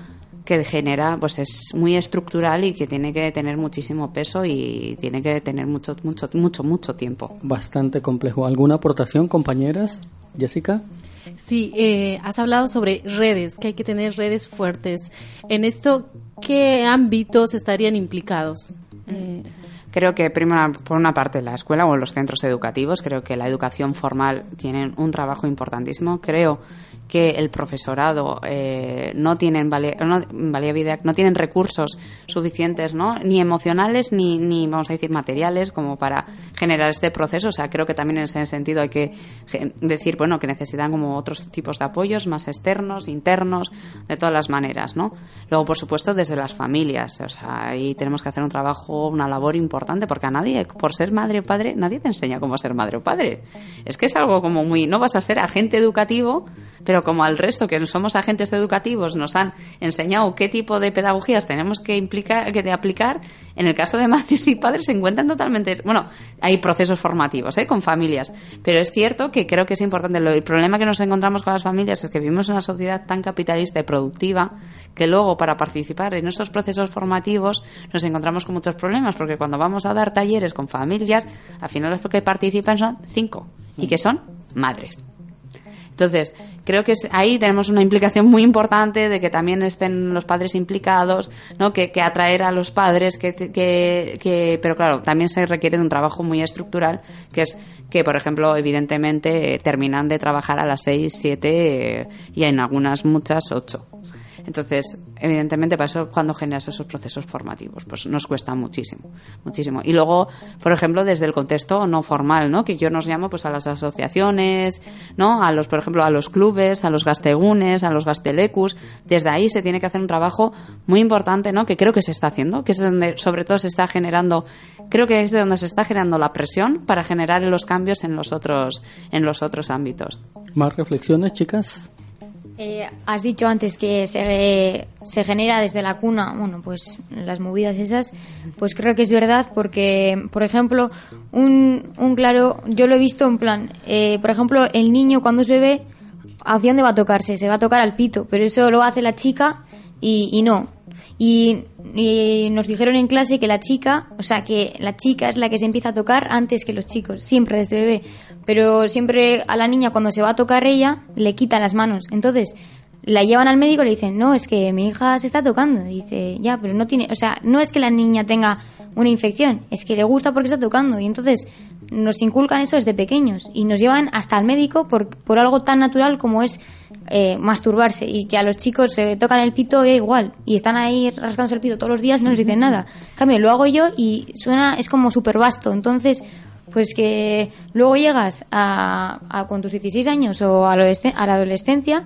que genera, pues es muy estructural y que tiene que tener muchísimo peso y tiene que tener mucho, mucho, mucho, mucho tiempo. Bastante complejo. ¿Alguna aportación, compañeras? Jessica. Sí, eh, has hablado sobre redes, que hay que tener redes fuertes. En esto, ¿qué ámbitos estarían implicados? Eh, Creo que, primero, por una parte, la escuela o los centros educativos, creo que la educación formal tienen un trabajo importantísimo. Creo que el profesorado eh, no tienen vali- no, valía- no tienen recursos suficientes, ¿no? Ni emocionales ni, ni, vamos a decir, materiales como para generar este proceso. O sea, creo que también en ese sentido hay que decir, bueno, que necesitan como otros tipos de apoyos más externos, internos, de todas las maneras, ¿no? Luego, por supuesto, desde las familias. O sea, ahí tenemos que hacer un trabajo, una labor importante, porque a nadie, por ser madre o padre, nadie te enseña cómo ser madre o padre. Es que es algo como muy, no vas a ser agente educativo, pero como al resto que somos agentes educativos nos han enseñado qué tipo de pedagogías tenemos que implicar, que de aplicar, en el caso de madres y padres se encuentran totalmente, bueno, hay procesos formativos, ¿eh? con familias, pero es cierto que creo que es importante. El problema que nos encontramos con las familias es que vivimos en una sociedad tan capitalista y productiva que luego para participar en esos procesos formativos nos encontramos con muchos problemas, porque cuando vamos a dar talleres con familias, al final los que participan son cinco y que son madres. Entonces, creo que es- ahí tenemos una implicación muy importante de que también estén los padres implicados, ¿no? Que, que atraer a los padres, que, que, pero claro, también se requiere de un trabajo muy estructural, que es que, por ejemplo, evidentemente terminan de trabajar a las seis, siete eh, y en algunas muchas ocho. Entonces, evidentemente, para eso, cuando generas esos procesos formativos, pues nos cuesta muchísimo, muchísimo. Y luego, por ejemplo, desde el contexto no formal, ¿no? Que yo nos llamo, pues, a las asociaciones, ¿no? A los, por ejemplo, a los clubes, a los gastegunes, a los gastelecus. Desde ahí se tiene que hacer un trabajo muy importante, ¿no? Que creo que se está haciendo, que es donde, sobre todo, se está generando, creo que es de donde se está generando la presión para generar los cambios en los otros, en los otros ámbitos. ¿Más reflexiones, chicas? Eh, has dicho antes que se, se genera desde la cuna, bueno, pues las movidas esas, pues creo que es verdad porque, por ejemplo, un, un claro, yo lo he visto en plan, eh, por ejemplo, el niño cuando es bebé, ¿hacia dónde va a tocarse? Se va a tocar al pito, pero eso lo hace la chica y, y no. Y, nos dijeron en clase que la chica, o sea, que la chica es la que se empieza a tocar antes que los chicos, siempre desde bebé. Pero siempre a la niña cuando se va a tocar ella, le quitan las manos. Entonces, la llevan al médico y le dicen, no, es que mi hija se está tocando. Y dice, ya, pero no tiene, o sea, no es que la niña tenga una infección, es que le gusta porque está tocando. Y entonces nos inculcan eso desde pequeños y nos llevan hasta al médico por, por algo tan natural como es eh, masturbarse y que a los chicos se tocan el pito e igual y están ahí rascándose el pito todos los días y no les dicen nada. En cambio, lo hago yo y suena, es como súper vasto. Entonces, pues que luego llegas a, a con tus 16 años o a, la adolescen- a la adolescencia,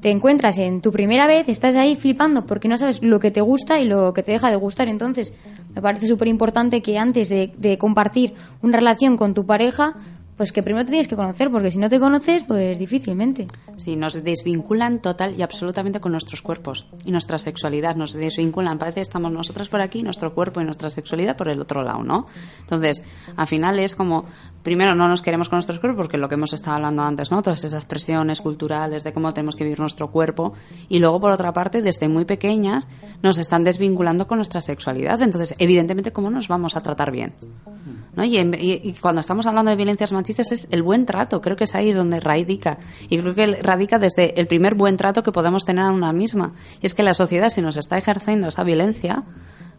te encuentras en tu primera vez, estás ahí flipando porque no sabes lo que te gusta y lo que te deja de gustar. Entonces, me parece súper importante que antes de, de compartir una relación con tu pareja, pues que primero te tienes que conocer, porque si no te conoces, pues difícilmente. Sí, nos desvinculan total y absolutamente con nuestros cuerpos y nuestra sexualidad. Nos desvinculan. Parece que estamos nosotras por aquí, nuestro cuerpo y nuestra sexualidad por el otro lado, ¿no? Entonces, al final es como, primero no nos queremos con nuestros cuerpos porque lo que hemos estado hablando antes, ¿no? Todas esas presiones culturales de cómo tenemos que vivir nuestro cuerpo. Y luego, por otra parte, desde muy pequeñas nos están desvinculando con nuestra sexualidad. Entonces, evidentemente, ¿cómo nos vamos a tratar bien? Y, en- y- cuando estamos hablando de violencias machistas, machistas es el buen trato. Creo que es ahí donde radica. Y creo que radica desde el primer buen trato que podemos tener a una misma. Y es que la sociedad, si nos está ejerciendo esa violencia,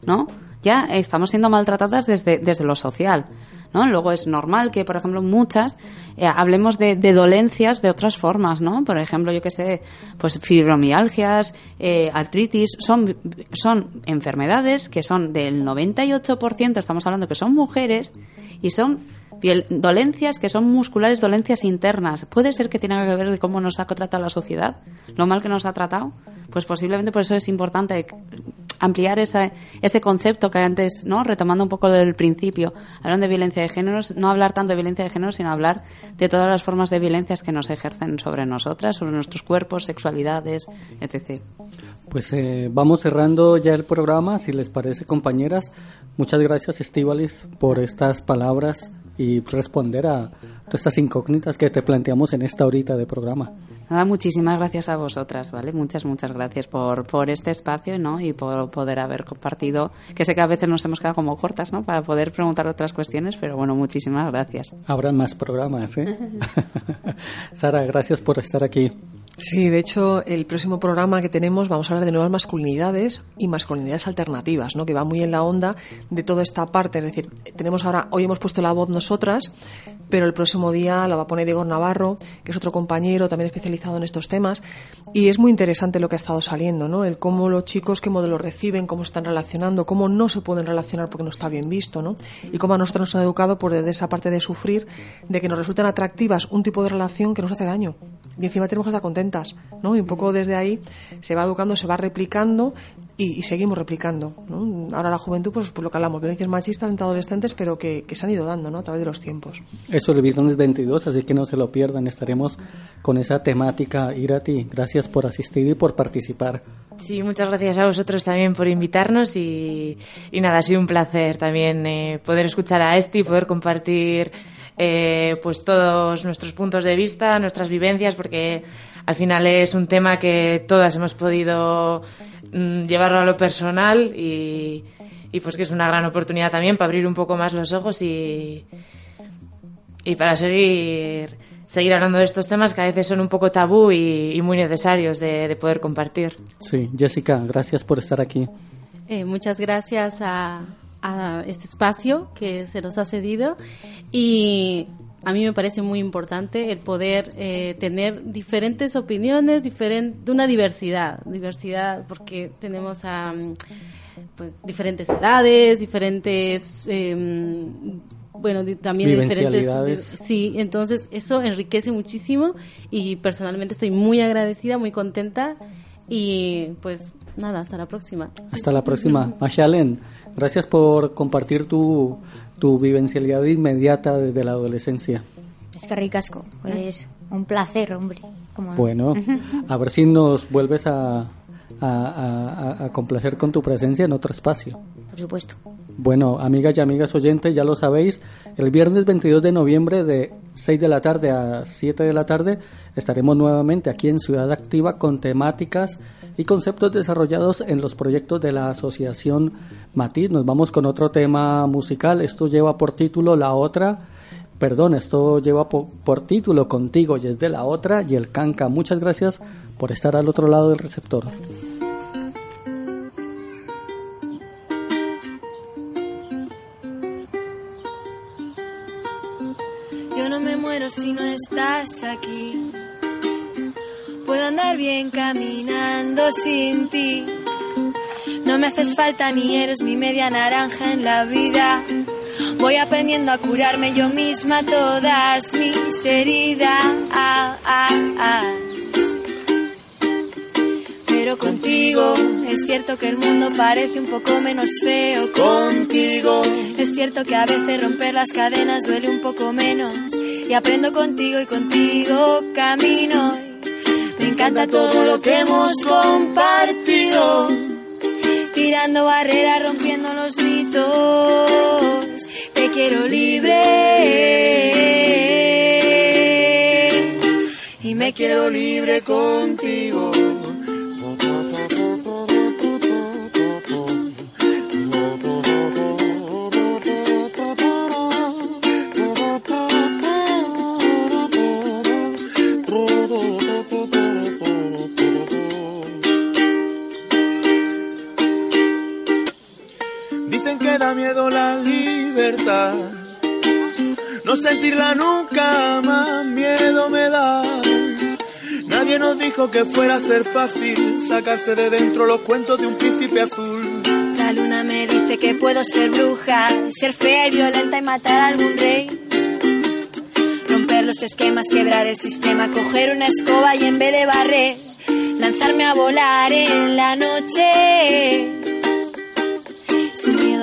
¿no? Ya estamos siendo maltratadas desde, desde lo social. ¿No? Luego es normal que, por ejemplo, muchas eh, hablemos de, dolencias de otras formas, ¿no? Por ejemplo, yo que sé, pues fibromialgias, eh, artritis, son, son enfermedades que son del 98%, estamos hablando que son mujeres, y son dolencias que son musculares, dolencias internas. ¿Puede ser que tenga que ver de cómo nos ha tratado la sociedad? ¿Lo mal que nos ha tratado? Pues posiblemente por eso es importante ampliar ese, ese concepto que antes, ¿no? Retomando un poco del principio, hablando de violencia de género, no hablar tanto de violencia de género, sino hablar de todas las formas de violencias que nos ejercen sobre nosotras, sobre nuestros cuerpos, sexualidades, etc. Pues eh, vamos cerrando ya el programa, si les parece, compañeras. Muchas gracias, Estivalis, por estas palabras y responder a todas estas incógnitas que te planteamos en esta horita de programa. Nada, muchísimas gracias a vosotras, ¿vale? Muchas, muchas gracias por, por este espacio, ¿no? Y por poder haber compartido, que sé que a veces nos hemos quedado como cortas, ¿no? Para poder preguntar otras cuestiones, pero bueno, muchísimas gracias. Habrá más programas, ¿eh? [laughs] Sara, gracias por estar aquí. Sí, de hecho, el próximo programa que tenemos vamos a hablar de nuevas masculinidades y masculinidades alternativas, ¿no? que va muy en la onda de toda esta parte. Es decir, tenemos ahora, hoy hemos puesto la voz nosotras, pero el próximo día la va a poner Igor Navarro, que es otro compañero también especializado en estos temas. Y es muy interesante lo que ha estado saliendo, ¿no? El cómo los chicos, qué modelos reciben, cómo están relacionando, cómo no se pueden relacionar porque no está bien visto, ¿no? Y cómo a nosotros nos han educado por desde esa parte de sufrir, de que nos resultan atractivas un tipo de relación que nos hace daño. Y encima tenemos que estar contentas, ¿no? Y un poco desde ahí se va educando, se va replicando y, y seguimos replicando, ¿no? Ahora la juventud, pues, pues lo que hablamos, violencias machistas entre adolescentes, pero que, que se han ido dando, ¿no? A través de los tiempos. Eso el viernes 22, así que no se lo pierdan. Estaremos con esa temática. Irati, gracias por asistir y por participar. Sí, muchas gracias a vosotros también por invitarnos y, y nada, ha sido un placer también eh, poder escuchar a Esti, poder compartir eh, pues todos nuestros puntos de vista, nuestras vivencias, porque al final es un tema que todas hemos podido mm, llevarlo a lo personal y, y pues que es una gran oportunidad también para abrir un poco más los ojos y, y para seguir seguir hablando de estos temas que a veces son un poco tabú y, y muy necesarios de, de, poder compartir. Sí, Jessica, gracias por estar aquí. Eh, muchas gracias a, a, este espacio que se nos ha cedido y a mí me parece muy importante el poder eh, tener diferentes opiniones, diferente, una diversidad, diversidad porque tenemos a pues diferentes edades, diferentes eh, bueno, también de diferentes... Sí, entonces eso enriquece muchísimo y personalmente estoy muy agradecida, muy contenta y pues nada, hasta la próxima. Hasta la próxima. Mashalen, gracias por compartir tu, tu vivencialidad inmediata desde la adolescencia. Es que ricasco, pues un placer, hombre. No? Bueno, a ver si nos vuelves a, a, a, a complacer con tu presencia en otro espacio. Por supuesto. Bueno, amigas y amigas oyentes, ya lo sabéis, el viernes 22 de noviembre de 6 de la tarde a 7 de la tarde estaremos nuevamente aquí en Ciudad Activa con temáticas y conceptos desarrollados en los proyectos de la Asociación Matiz. Nos vamos con otro tema musical, esto lleva por título La Otra, perdón, esto lleva por, por título Contigo y es de La Otra y el Canca. Muchas gracias por estar al otro lado del receptor. si no estás aquí. Puedo andar bien caminando sin ti. No me haces falta ni eres mi media naranja en la vida. Voy aprendiendo a curarme yo misma todas mis heridas. Pero contigo es cierto que el mundo parece un poco menos feo. Contigo es cierto que a veces romper las cadenas duele un poco menos y aprendo contigo y contigo camino. Me encanta todo lo que hemos compartido, tirando barreras, rompiendo los mitos. Te quiero libre y me quiero libre contigo. No sentirla nunca más miedo me da. Nadie nos dijo que fuera a ser fácil sacarse de dentro los cuentos de un príncipe azul. La luna me dice que puedo ser bruja, ser fea y violenta y matar a algún rey. Romper los esquemas, quebrar el sistema, coger una escoba y en vez de barrer, lanzarme a volar en la noche.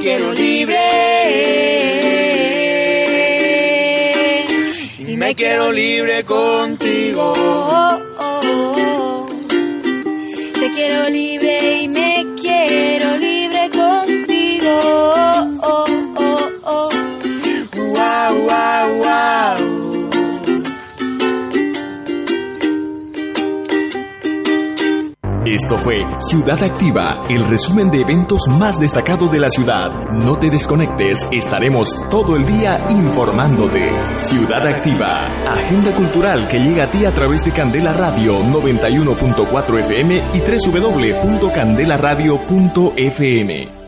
Quiero libre. Y me quiero libre contigo. Te quiero libre y me Esto fue Ciudad Activa, el resumen de eventos más destacados de la ciudad. No te desconectes, estaremos todo el día informándote. Ciudad Activa, agenda cultural que llega a ti a través de Candela Radio 91.4 FM y www.candelaradio.fm.